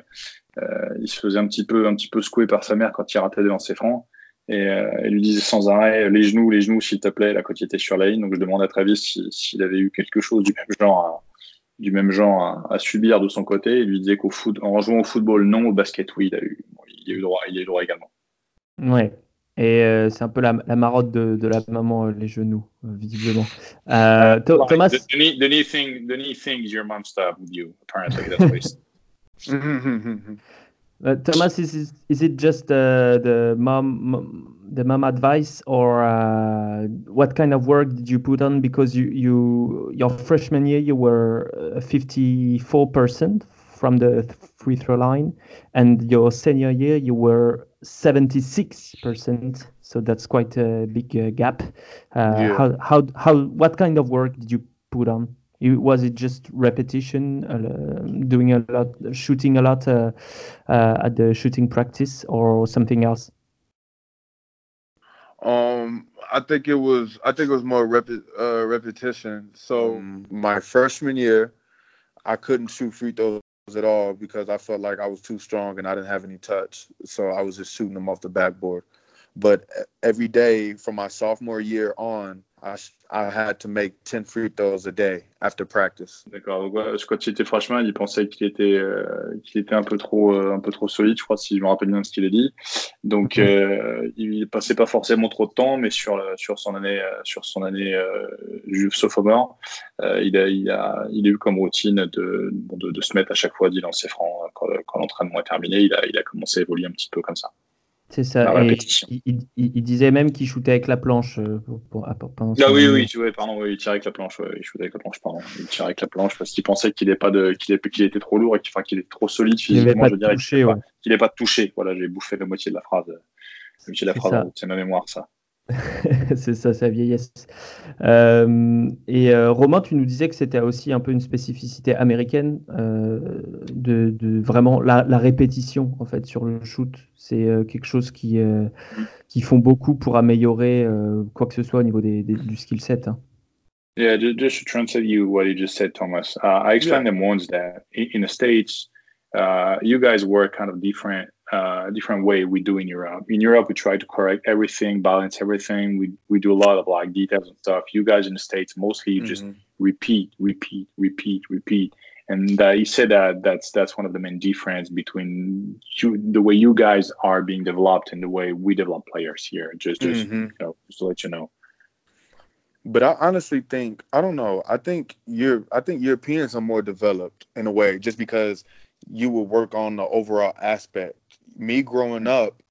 euh, il se faisait un petit peu, un petit peu secouer par sa mère quand il ratait des lancers francs. Et euh, elle lui disait sans arrêt les genoux, les genoux, s'il te plaît, là, quand il était sur la ligne. Donc je demandais à Travis s'il si, avait eu quelque chose du même genre à, du même genre à, à, subir de son côté. Il lui disait qu'au foot, en jouant au football, non, au basket, oui, il a eu, il a eu droit, il a eu droit également. Ouais. Et euh, c'est un peu la, la marotte de, de, la maman, euh, les genoux, euh, visiblement. Uh, Th Thomas? The, the, knee, the, knee thing, the knee things your mom stopped with you, apparently. That's what Uh, Thomas, is is is it just uh, the mom the mom advice, or uh, what kind of work did you put on? Because you you your freshman year you were fifty four percent from the free throw line, and your senior year you were seventy six percent. So that's quite a big uh, gap. Uh, yeah. How how how what kind of work did you put on? Was it just repetition, uh, doing a lot, shooting a lot uh, uh, at the shooting practice, or something else? Um, I think it was. I think it was more rep- uh, repetition. So um, my freshman year, I couldn't shoot free throws at all because I felt like I was too strong and I didn't have any touch. So I was just shooting them off the backboard. But every day from my sophomore year on, I, I had to make 10 free throws a day after practice. D'accord. Quand il était freshman, il pensait qu'il était, euh, qu'il était un peu trop, euh, un peu trop solide, je crois, si je me rappelle bien ce qu'il a dit. Donc, mm euh, il passait pas forcément trop de temps, mais sur, sur son année, euh, sur son année euh, sophomore, euh, il a, il a, il a eu comme routine de, de, de se mettre à chaque fois 10 lancers francs quand, quand l'entraînement est terminé. Il a, il a commencé à évoluer un petit peu comme ça. C'est ça. Et il, il, il, disait même qu'il shootait avec la planche. Euh, pour, pour, pendant ah oui, oui, ouais, pardon, oui, il tirait avec la planche. Ouais, il shootait avec la planche, pardon. Il tirait avec la planche parce qu'il pensait qu'il pas de, qu'il qu était trop lourd et qu'il qu était trop solide physiquement. Je dirais qu'il n'ait pas, toucher. Voilà, j'ai bouffé la moitié de la phrase. La moitié de la phrase, c'est ma mémoire, ça. c'est ça, sa vieillesse. Euh, et euh, Romain, tu nous disais que c'était aussi un peu une spécificité américaine euh, de, de, vraiment la, la, répétition en fait sur le shoot. C'est quelque chose qui, qui font beaucoup pour améliorer quoi que ce soit au niveau des, des, du skill set. Hein. Yeah, just to translate you what you just said, Thomas. Uh, I explained yeah. them once that in, in the States, uh, you guys work kind of different uh, different way we do in Europe. In Europe, we try to correct everything, balance everything. We we do a lot of like details and stuff. You guys in the states mostly you mm-hmm. just repeat, repeat, repeat, repeat. And uh, he said that that's that's one of the main difference between you, the way you guys are being developed and the way we develop players here. Just just mm-hmm. you know, just to let you know. But I honestly think I don't know. I think you're I think Europeans are more developed in a way, just because you will work on the overall aspect me growing up,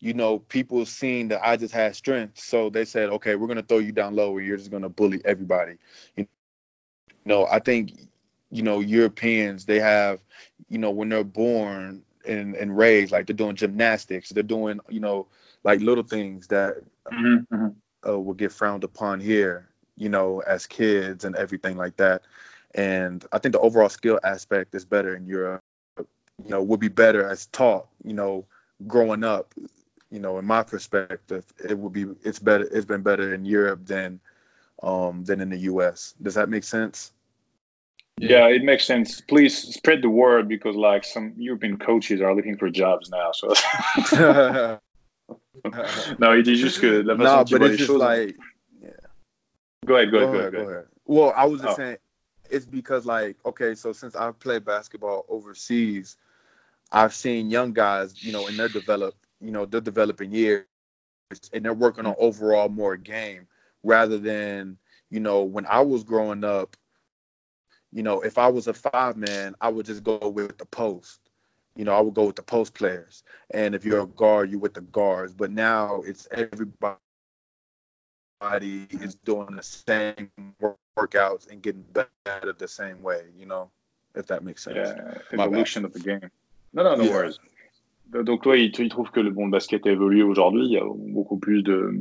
you know, people seeing that I just had strength, so they said, "Okay, we're gonna throw you down low, and you're just gonna bully everybody." You know, I think, you know, Europeans they have, you know, when they're born and, and raised, like they're doing gymnastics, they're doing, you know, like little things that mm-hmm, mm-hmm. uh, will get frowned upon here, you know, as kids and everything like that. And I think the overall skill aspect is better in Europe you know, would be better as taught, you know, growing up. You know, in my perspective, it would be it's better it's been better in Europe than um than in the US. Does that make sense? Yeah, it makes sense. Please spread the word because like some European coaches are looking for jobs now. So no, it is just good. no, but it's just like yeah. Go ahead, go, ahead, go ahead, go ahead. Well, I was just oh. saying it's because like okay, so since I've played basketball overseas, I've seen young guys, you know, in their develop, you know, they're developing years and they're working on overall more game rather than, you know, when I was growing up, you know, if I was a five man, I would just go with the post. You know, I would go with the post players. And if you're a guard, you with the guards. But now it's everybody is doing the same workouts and getting better the same way, you know, if that makes sense. Yeah, evolution of the game. Non, non, no yeah. worries. Donc, toi, il, il, trouve que le, bon, le basket a évolué aujourd'hui. Il y a beaucoup plus de.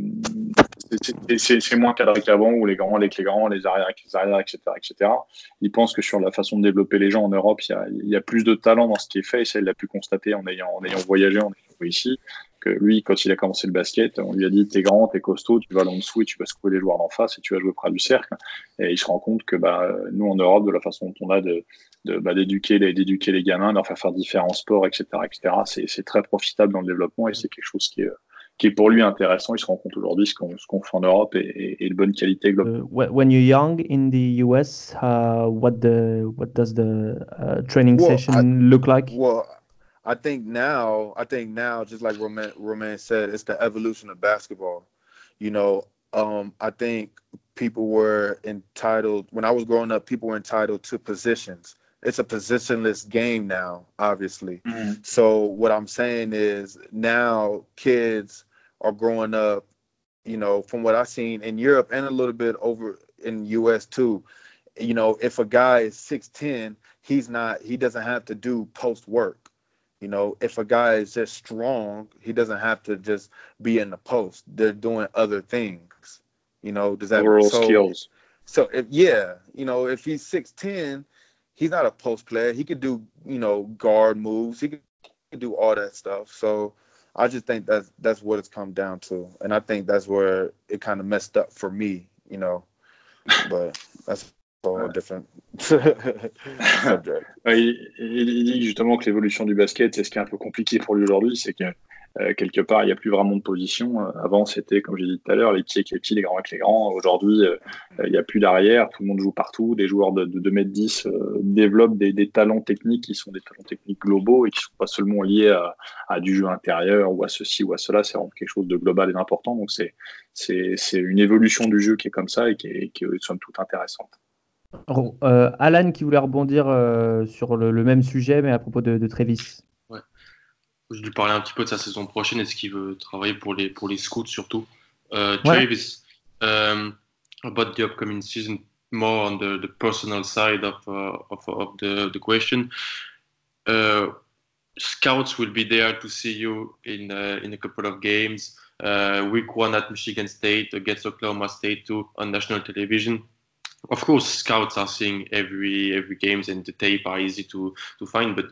C'est moins cadré qu'avant, où les grands avec les grands, les arrières avec les arrières, etc., etc. Il pense que sur la façon de développer les gens en Europe, il y a, il y a plus de talent dans ce qui est fait. Et ça, il l'a pu constater en ayant, en ayant voyagé, en ayant ici. Que lui, quand il a commencé le basket, on lui a dit T'es grand, t'es costaud, tu vas en dessous et tu vas secouer les joueurs d'en face et tu vas jouer près du cercle. Et il se rend compte que bah, nous, en Europe, de la façon dont on a de bah, d'éduquer les, d'éduquer les gamins, de leur faire faire différents sports, etc. etc. C'est, très profitable dans le développement et c'est quelque chose qui est, qui est pour lui intéressant. Il se rend compte aujourd'hui ce qu'on, ce qu'on fait en Europe et, et, de bonne qualité globale. Uh, when you're young in the US, uh, what the what does the uh, training well, session I, look like? Well, I think now, I think now, just like Roman, Roman said, it's the evolution of basketball. You know, um, I think people were entitled when I was growing up. People were entitled to positions it's a positionless game now, obviously. Mm-hmm. So what I'm saying is now kids are growing up, you know, from what I've seen in Europe and a little bit over in US too. You know, if a guy is 6'10, he's not he doesn't have to do post work. You know, if a guy is just strong, he doesn't have to just be in the post. They're doing other things. You know, does that Overall so, skills. So if yeah, you know, if he's 6'10, he's not a post player. He could do, you know, guard moves. He could, do all that stuff. So I just think that's that's what it's come down to, and I think that's where it kind of messed up for me, you know. But that's a different subject. il, il, dit justement que l'évolution du basket, c'est ce qui est un peu compliqué pour lui aujourd'hui, c'est que Euh, quelque part, il n'y a plus vraiment de position. Euh, avant, c'était, comme j'ai dit tout à l'heure, les petits avec les petits, les grands avec les grands. Aujourd'hui, euh, il n'y a plus d'arrière, tout le monde joue partout. Des joueurs de, de 2m10 développent des, talents techniques qui sont des talents techniques globaux et qui ne sont pas seulement liés à, du jeu intérieur ou à ceci ou à cela. C'est vraiment quelque chose de global et d'important. Donc, c'est, une évolution du jeu qui est comme ça et qui est, qui est somme toute intéressante. Alan qui voulait rebondir sur le, même sujet, mais à propos de, de. Je lui parlais un petit peu de sa saison prochaine. Est-ce qu'il veut travailler pour les, pour les scouts surtout uh, Travis, um, about the upcoming season, more on the, the personal side of, uh, of, of the, the question. Uh, scouts will be there to see you in uh, in a couple of games. Uh, week one at Michigan State against Oklahoma State too on national television. Of course, scouts are seeing every every games and the tape are easy to to find. But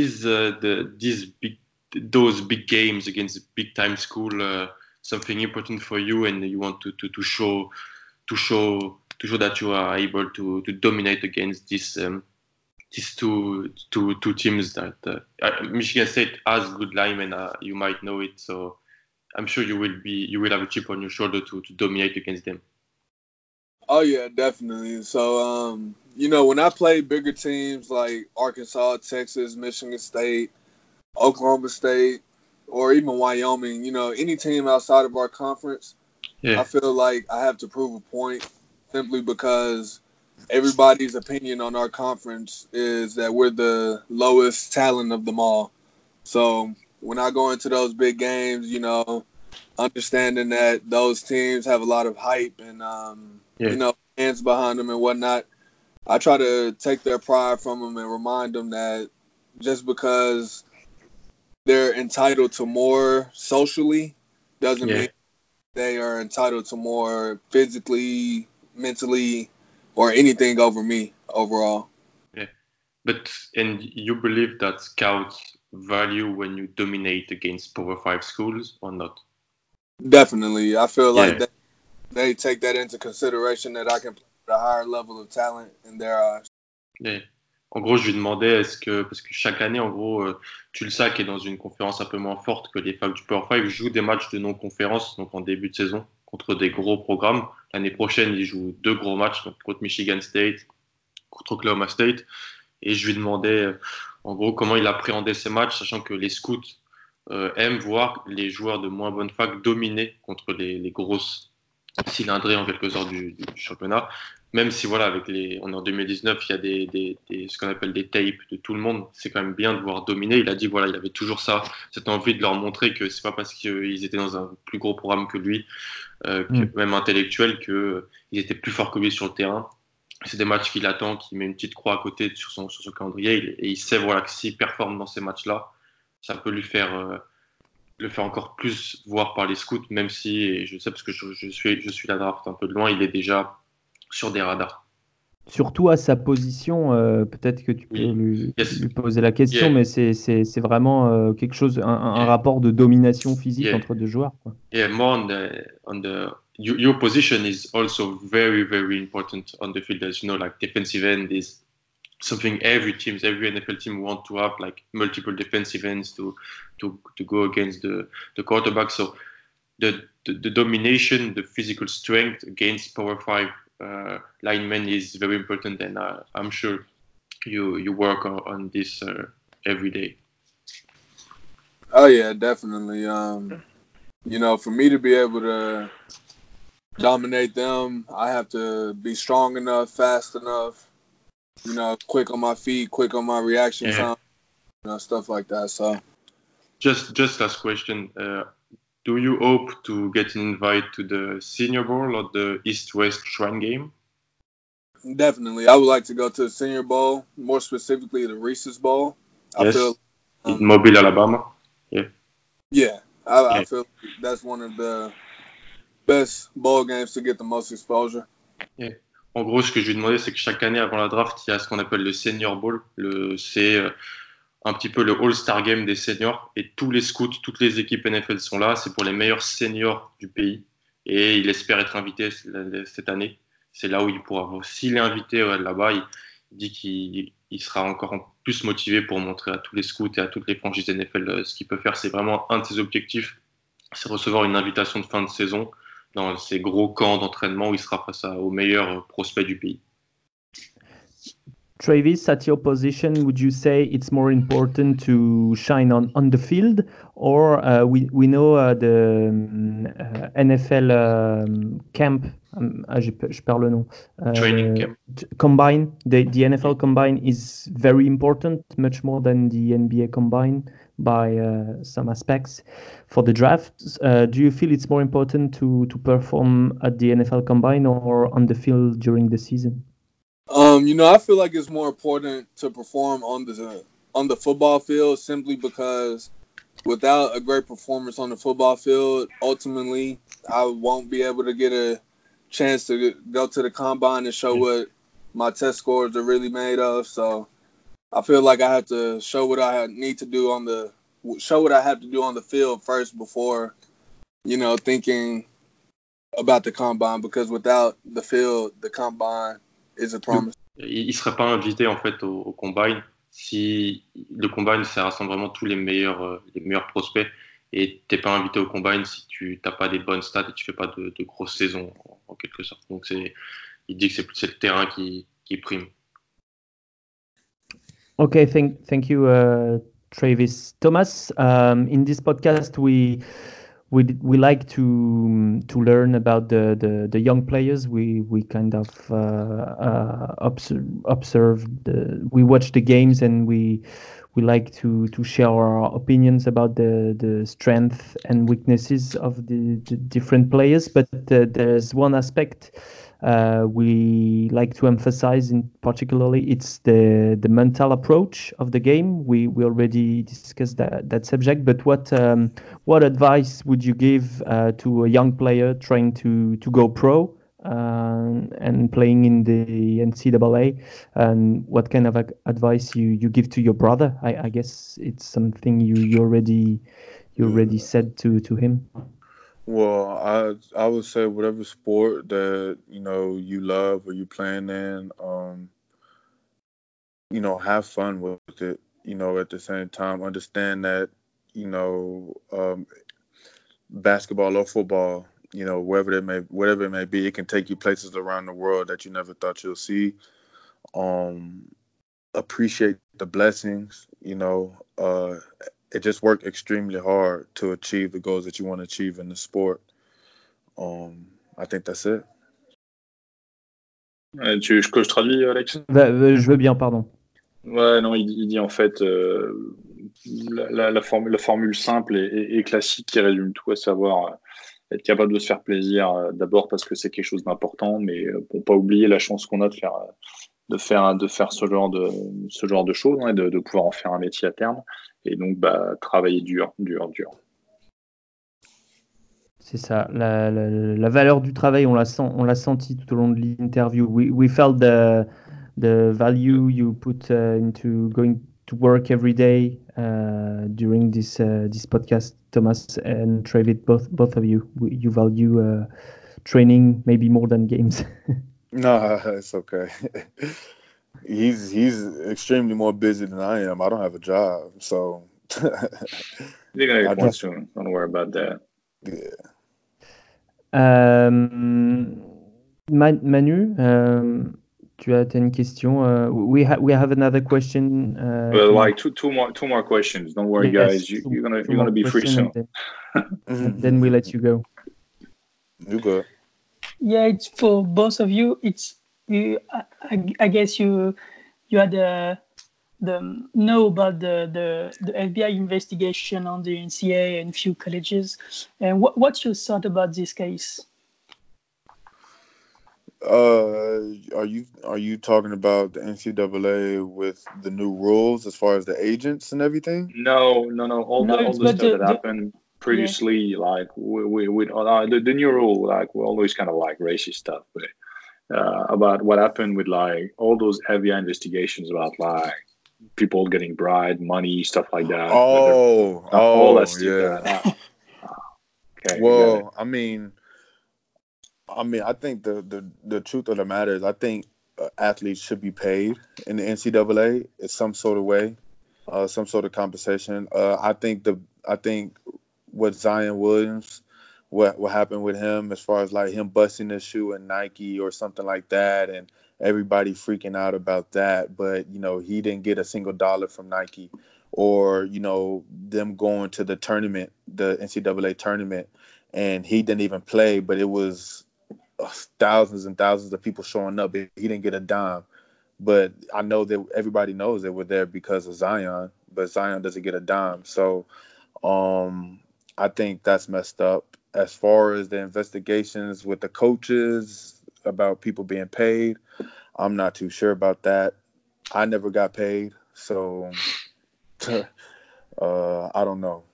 is uh, the these big those big games against big time school uh, something important for you and you want to, to, to show to show to show that you are able to, to dominate against this um, these two two two teams that uh Michigan State has good linemen. Uh, you might know it, so I'm sure you will be you will have a chip on your shoulder to, to dominate against them. Oh yeah, definitely. So um, you know, when I play bigger teams like Arkansas, Texas, Michigan State, Oklahoma State, or even Wyoming, you know, any team outside of our conference, yeah. I feel like I have to prove a point simply because everybody's opinion on our conference is that we're the lowest talent of them all. So when I go into those big games, you know, understanding that those teams have a lot of hype and um, yeah. you know fans behind them and whatnot, I try to take their pride from them and remind them that just because they're entitled to more socially doesn't yeah. mean they are entitled to more physically, mentally, or anything over me overall. Yeah, but and you believe that scouts value when you dominate against Power Five schools or not? Definitely, I feel yeah. like they, they take that into consideration that I can play a higher level talent. En gros, je lui demandais est-ce que parce que chaque année, en gros, euh, Tulsa qui est dans une conférence un peu moins forte que les facs du Power 5 joue des matchs de non-conférence donc en début de saison contre des gros programmes. L'année prochaine, il joue deux gros matchs contre Michigan State, contre Oklahoma State, et je lui demandais euh, en gros comment il appréhendait ces matchs, sachant que les scouts euh, aiment voir les joueurs de moins bonne fac dominer contre les, grosses cylindrées en quelque sorte du, du championnat même si voilà, avec les, on est en 2019, il y a des, des, ce qu'on appelle des tapes de tout le monde. C'est quand même bien de voir dominer. Il a dit voilà, il avait toujours ça, cette envie de leur montrer que c'est pas parce qu'ils étaient dans un plus gros programme que lui, euh, mm. même intellectuel, qu'ils étaient plus forts que lui sur le terrain. C'est des matchs qu'il attend, qu'il met une petite croix à côté sur son, sur son calendrier, et il sait voilà que s'il performe dans ces matchs-là, ça peut lui faire euh, le faire encore plus voir par les scouts, même si, et je sais parce que je, je suis, je suis la draft un peu de loin, il est déjà sur des radars. Surtout à sa position, euh, peut-être que tu peux lui, poser la question, mais c'est vraiment euh, quelque chose, un, un rapport de domination physique entre deux joueurs. Quoi. Yeah, more on the, on the your, your position is also very very important on the field, as you know, like defensive end is something every team, every NFL team want to have like multiple defensive ends to to to go against the the quarterback. So the the, the domination, the physical strength against Power Five uh, lineman is very important, and uh, I'm sure you you work on, on this uh, every day. Oh yeah, definitely. Um, you know, for me to be able to dominate them, I have to be strong enough, fast enough, you know, quick on my feet, quick on my reaction yeah. time, you know, stuff like that. So, just just last question: uh, do you hope to get an invite to the Senior Bowl or the East West Shrine Game? Definitely. I would like to go to the Senior Bowl, more specifically the Reese's Bowl. I yes. feel um, in Mobile, Alabama? Yeah. Yeah. I, yeah. I feel that's one of the best bowl games to get the most exposure. Yeah. En gros, ce que je lui demandais, c'est que chaque année avant la draft, il y a ce qu'on appelle le Senior Bowl. Le, c'est euh, un petit peu le All-Star Game des seniors et tous les scouts, toutes les équipes NFL sont là. C'est pour les meilleurs seniors du pays et il espère être invité cette année. C'est là où il pourra. S'il est invité là-bas, il dit qu'il sera encore plus motivé pour montrer à tous les scouts et à toutes les franchises NFL euh, ce qu'il peut faire. C'est vraiment un de ses objectifs, c'est recevoir une invitation de fin de saison dans ces gros camps d'entraînement où il sera face aux meilleurs prospects du pays. Travis, at your position, would you say it's more important to shine on, on the field, or uh, we we know uh, the um, uh, NFL um, camp? Um, ah, je, perds le nom. Uh, Training camp. Combine. The the NFL combine is very important, much more than the NBA combine by uh, some aspects for the draft. Uh, do you feel it's more important to to perform at the NFL combine or on the field during the season? Um, you know, I feel like it's more important to perform on the on the football field simply because without a great performance on the football field, ultimately I won't be able to get a chance to go to the combine and show what my test scores are really made of. So I feel like I have to show what I need to do on the show what I have to do on the field first before you know thinking about the combine because without the field, the combine is a promise. Il ne serait pas invité en fait au, au combine si le combine ça rassemble vraiment tous les meilleurs euh, les meilleurs prospects et t'es pas invité au combine si tu n'as pas des bonnes stats et tu fais pas de, de grosses saisons en, en, quelque sorte. Donc c'est il dit que c'est c'est le terrain qui qui prime. Okay, thank thank you, uh, Travis Thomas. Um, in this podcast, we we we like to to learn about the the, the young players. We we kind of uh, uh, observe observe the we watch the games and we we like to to share our opinions about the the strength and weaknesses of the, the different players. But uh, there's one aspect uh, we like to emphasize in particularly it's the the mental approach of the game. We we already discussed that that subject, but what um, what advice would you give uh, to a young player trying to to go pro uh, and playing in the NCAA? And what kind of advice you you give to your brother? I, I guess it's something you you already you already said to to him. Well, I I would say whatever sport that you know you love or you playing in, um, you know, have fun with it. You know, at the same time, understand that you know, um, basketball or football, you know, wherever it may whatever it may be, it can take you places around the world that you never thought you'll see. Um, appreciate the blessings, you know. Uh, it just worked extremely hard to achieve the goals that you want to achieve in the sport. Um, I think that's it. Euh, tu veux que je traduis, Alex? Bah, euh, Je veux bien, pardon. Ouais, non, il, il dit en fait euh, la, la, la, formule, la, formule, simple et, et, et, classique qui résume tout, à savoir euh, être capable de se faire plaisir euh, d'abord parce que c'est quelque chose d'important, mais pour pas oublier la chance qu'on a de faire de faire de faire ce genre de ce genre de choses hein, et de, de pouvoir en faire un métier à terme. Et donc, bah, travailler dur, dur, dur. C'est ça. La, la, la, valeur du travail, on l'a, sent, on l'a senti tout au long de l'interview. We, we felt the, the value you put uh, into going to work every day uh, during this uh, this podcast, Thomas and Travis, both both of you. You value uh, training maybe more than games. no, it's okay. he's he's extremely more busy than I am. I don't have a job, so you're gonna get one soon. Don't worry about that. Yeah. Um, Manu, um, tu as, une question? Uh, we have we have another question. Uh, well, like two two more two more questions. Don't worry, yes, guys. You, are gonna you're gonna be free soon. Then, then we let you go. You go. Yeah, it's for both of you. It's you, I, I, guess you you had the the know about the, the, the FBI investigation on the NCAA and few colleges. And what, what's your thought about this case? Uh, are you are you talking about the NCAA with the new rules as far as the agents and everything? No, no, no. All no, the all the stuff the, that happened previously, yeah. like with, with uh, the, the new rule, like we always kind of like racist stuff, but uh, about what happened with like all those FBI investigations about like people getting bribed, money, stuff like that. Oh, oh, all that stuff. Yeah. okay, well, I mean, I mean, I think the, the the truth of the matter is, I think uh, athletes should be paid in the NCAA in some sort of way, uh, some sort of compensation. Uh, I think the I think what Zion Williams what what happened with him as far as like him busting his shoe in Nike or something like that, and everybody freaking out about that. But you know, he didn't get a single dollar from Nike, or you know, them going to the tournament, the NCAA tournament, and he didn't even play, but it was uh, thousands and thousands of people showing up. He didn't get a dime. But I know that everybody knows they were there because of Zion, but Zion doesn't get a dime. So um, I think that's messed up as far as the investigations with the coaches about people being paid, I'm not too sure about that. I never got paid, so uh, I don't know.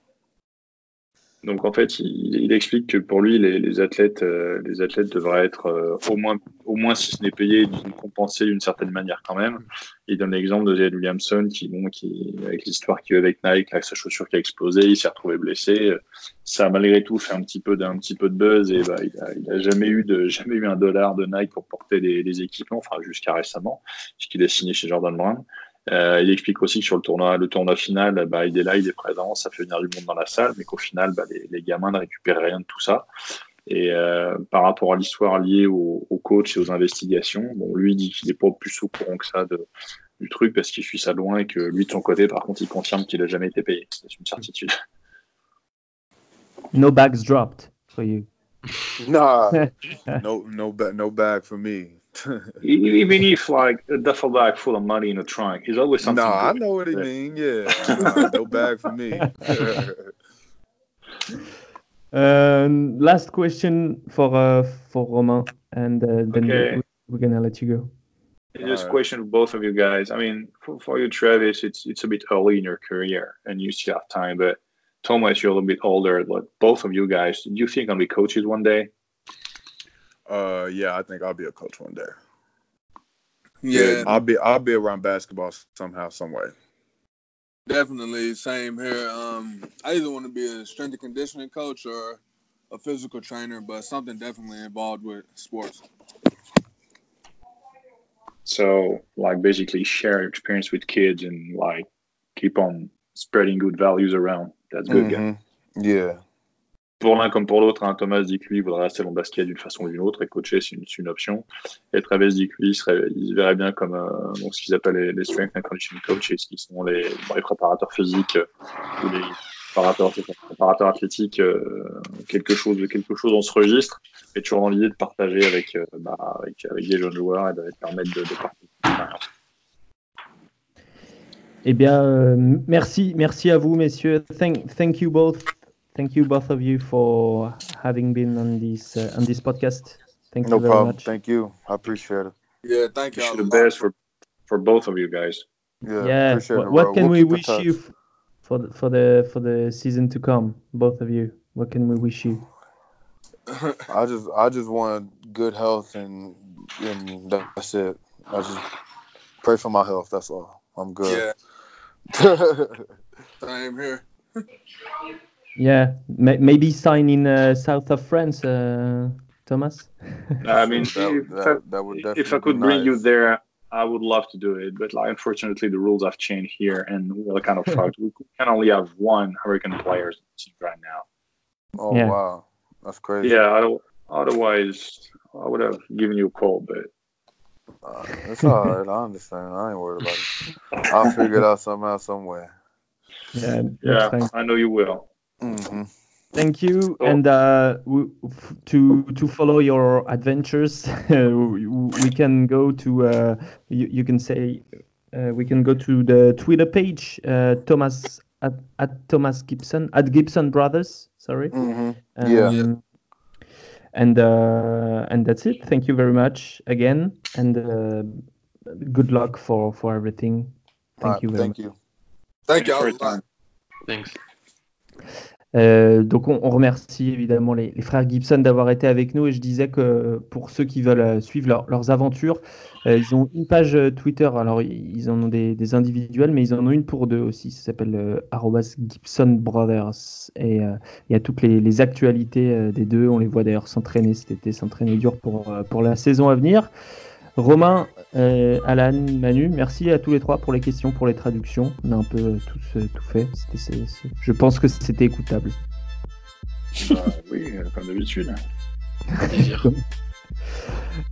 Donc en fait, il, il, explique que pour lui, les, les athlètes, euh, les athlètes devraient être euh, au moins, au moins si ce n'est payé, compensés d'une certaine manière quand même. Il donne l'exemple de Zed Williamson qui, bon, qui avec l'histoire qu'il a avec Nike, avec sa chaussure qui a explosé, il s'est retrouvé blessé. Ça a malgré tout fait un petit peu d'un petit peu de buzz et bah, il, a, il a jamais eu de jamais eu un dollar de Nike pour porter des, des équipements, enfin jusqu'à récemment, puisqu'il a signé chez Jordan Brand. Euh, il explique aussi que sur le tournoi, le tournoi final, bah, il est là, il est présent, ça fait venir du monde dans la salle, mais qu'au final, bah, les, les, gamins ne récupèrent rien de tout ça. Et euh, par rapport à l'histoire liée au, au, coach et aux investigations, bon, lui dit qu'il n'est pas plus au courant que ça de, du truc parce qu'il suit ça loin et que lui de son côté, par contre, il confirme qu'il n'a jamais été payé. C'est une certitude. No bags dropped for you. Nah, no, no, no bag for me. Even if like a duffel bag full of money in a trunk, is always something. No, I know what he mean. Yeah, nah, no bag for me. um, last question for uh, for Romain, and uh, then Okay. we, we're gonna let you go. Just Alright. question for both of you guys. I mean, for, for you, Travis, it's it's a bit early in your career, and you still have time. But Thomas, you're a little bit older. But both of you guys, do you think I'll be coaches one day? Uh, yeah, I think I'll be a coach one day. Yeah, I'll be I'll be around basketball somehow, some way. definitely. Same here. Um, I either want to be a strength and conditioning coach or a physical trainer, but something definitely involved with sports. So, like, basically share your experience with kids and like keep on spreading good values around. That's good. guys. Mhm. Yeah. Pour l'un comme pour l'autre, hein, Thomas dit que lui voudrait rester dans le basket d'une façon ou d'une autre et coacher c'est une, option. Et Travis dit que lui il, verrait bien comme euh, ce qu'ils appellent les, strength and conditioning coaches, qui sont les, les préparateurs physiques euh, ou les préparateurs, athlétiques, euh, quelque chose quelque chose dans ce registre, et toujours dans l'idée de partager avec, bah, avec, avec des jeunes joueurs et de leur permettre de, de partager. Eh bien, merci, merci à vous, messieurs. Thank, thank you both. Thank you both of you for having been on this uh, on this podcast. Thank No you very problem. much. Thank you. I appreciate it. Yeah, thank y'all. you a the best for for both of you guys. Yeah. yeah. Appreciate What, it, what can We'll we wish you for the, for the for the season to come, both of you? What can we wish you? I just I just want good health and and that's it. I just pray for my health. That's all. I'm good. yeah, same here. Yeah, may, maybe sign in uh, south of France, uh, Thomas. I mean, that, if, that, that would if I be could bring you there, I would love to do it. But like, unfortunately, the rules have changed here, and we're kind of fucked. We can only have one American player right now. Oh Yeah. wow, that's crazy. Yeah, I don't, otherwise I would have given you a call. But Uh, it's all right. I understand. I ain't worried about it. I'll figure it out somehow, somewhere. Yeah, yeah. I know you will. Hmm Thank you, Oh. and uh, w- f- to to follow your adventures, we we can go to uh, you, you can say uh, we can go to the Twitter page uh, Thomas at, at Thomas Gibson at Gibson Brothers. Sorry. hmm Yeah. Um, And uh, and that's it. Thank you very much again, and uh, good luck for for everything. Thank you very Thank much. you. Thank Thanks y'all a your time. lot. Thanks. Euh, donc on, remercie évidemment les, frères Gibson d'avoir été avec nous et je disais que pour ceux qui veulent euh, suivre leur- leurs aventures, euh, ils ont une page Twitter, alors ils en ont des, individuels, mais ils en ont une pour deux aussi, ça s'appelle euh, Gibson Brothers. Et il y a toutes les, actualités des deux, on les voit d'ailleurs s'entraîner cet été, s'entraîner dur pour la saison à venir. Romain, euh, Alan, Manu, merci à tous les trois pour les questions, pour les traductions. On a un peu euh, tous euh, tout fait. Je pense que c'était écoutable. Bah, oui, comme d'habitude.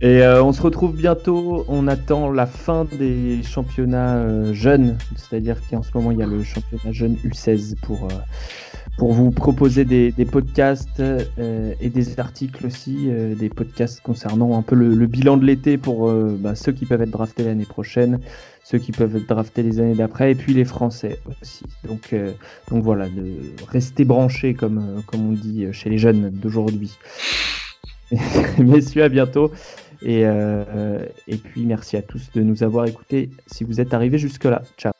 Et euh, on se retrouve bientôt. On attend la fin des championnats euh, jeunes, c'est-à-dire qu'en ce moment il y a le championnat jeune U16 pour, euh, pour vous proposer des, podcasts et des articles aussi, des podcasts concernant un peu le, bilan de l'été pour bah, ceux qui peuvent être draftés l'année prochaine, ceux qui peuvent être draftés les années d'après, et puis les Français aussi. Donc, donc voilà, de rester branché comme, comme on dit chez les jeunes d'aujourd'hui. Messieurs, à bientôt. Et, euh, et puis merci à tous de nous avoir écoutés si vous êtes arrivés jusque-là. Ciao.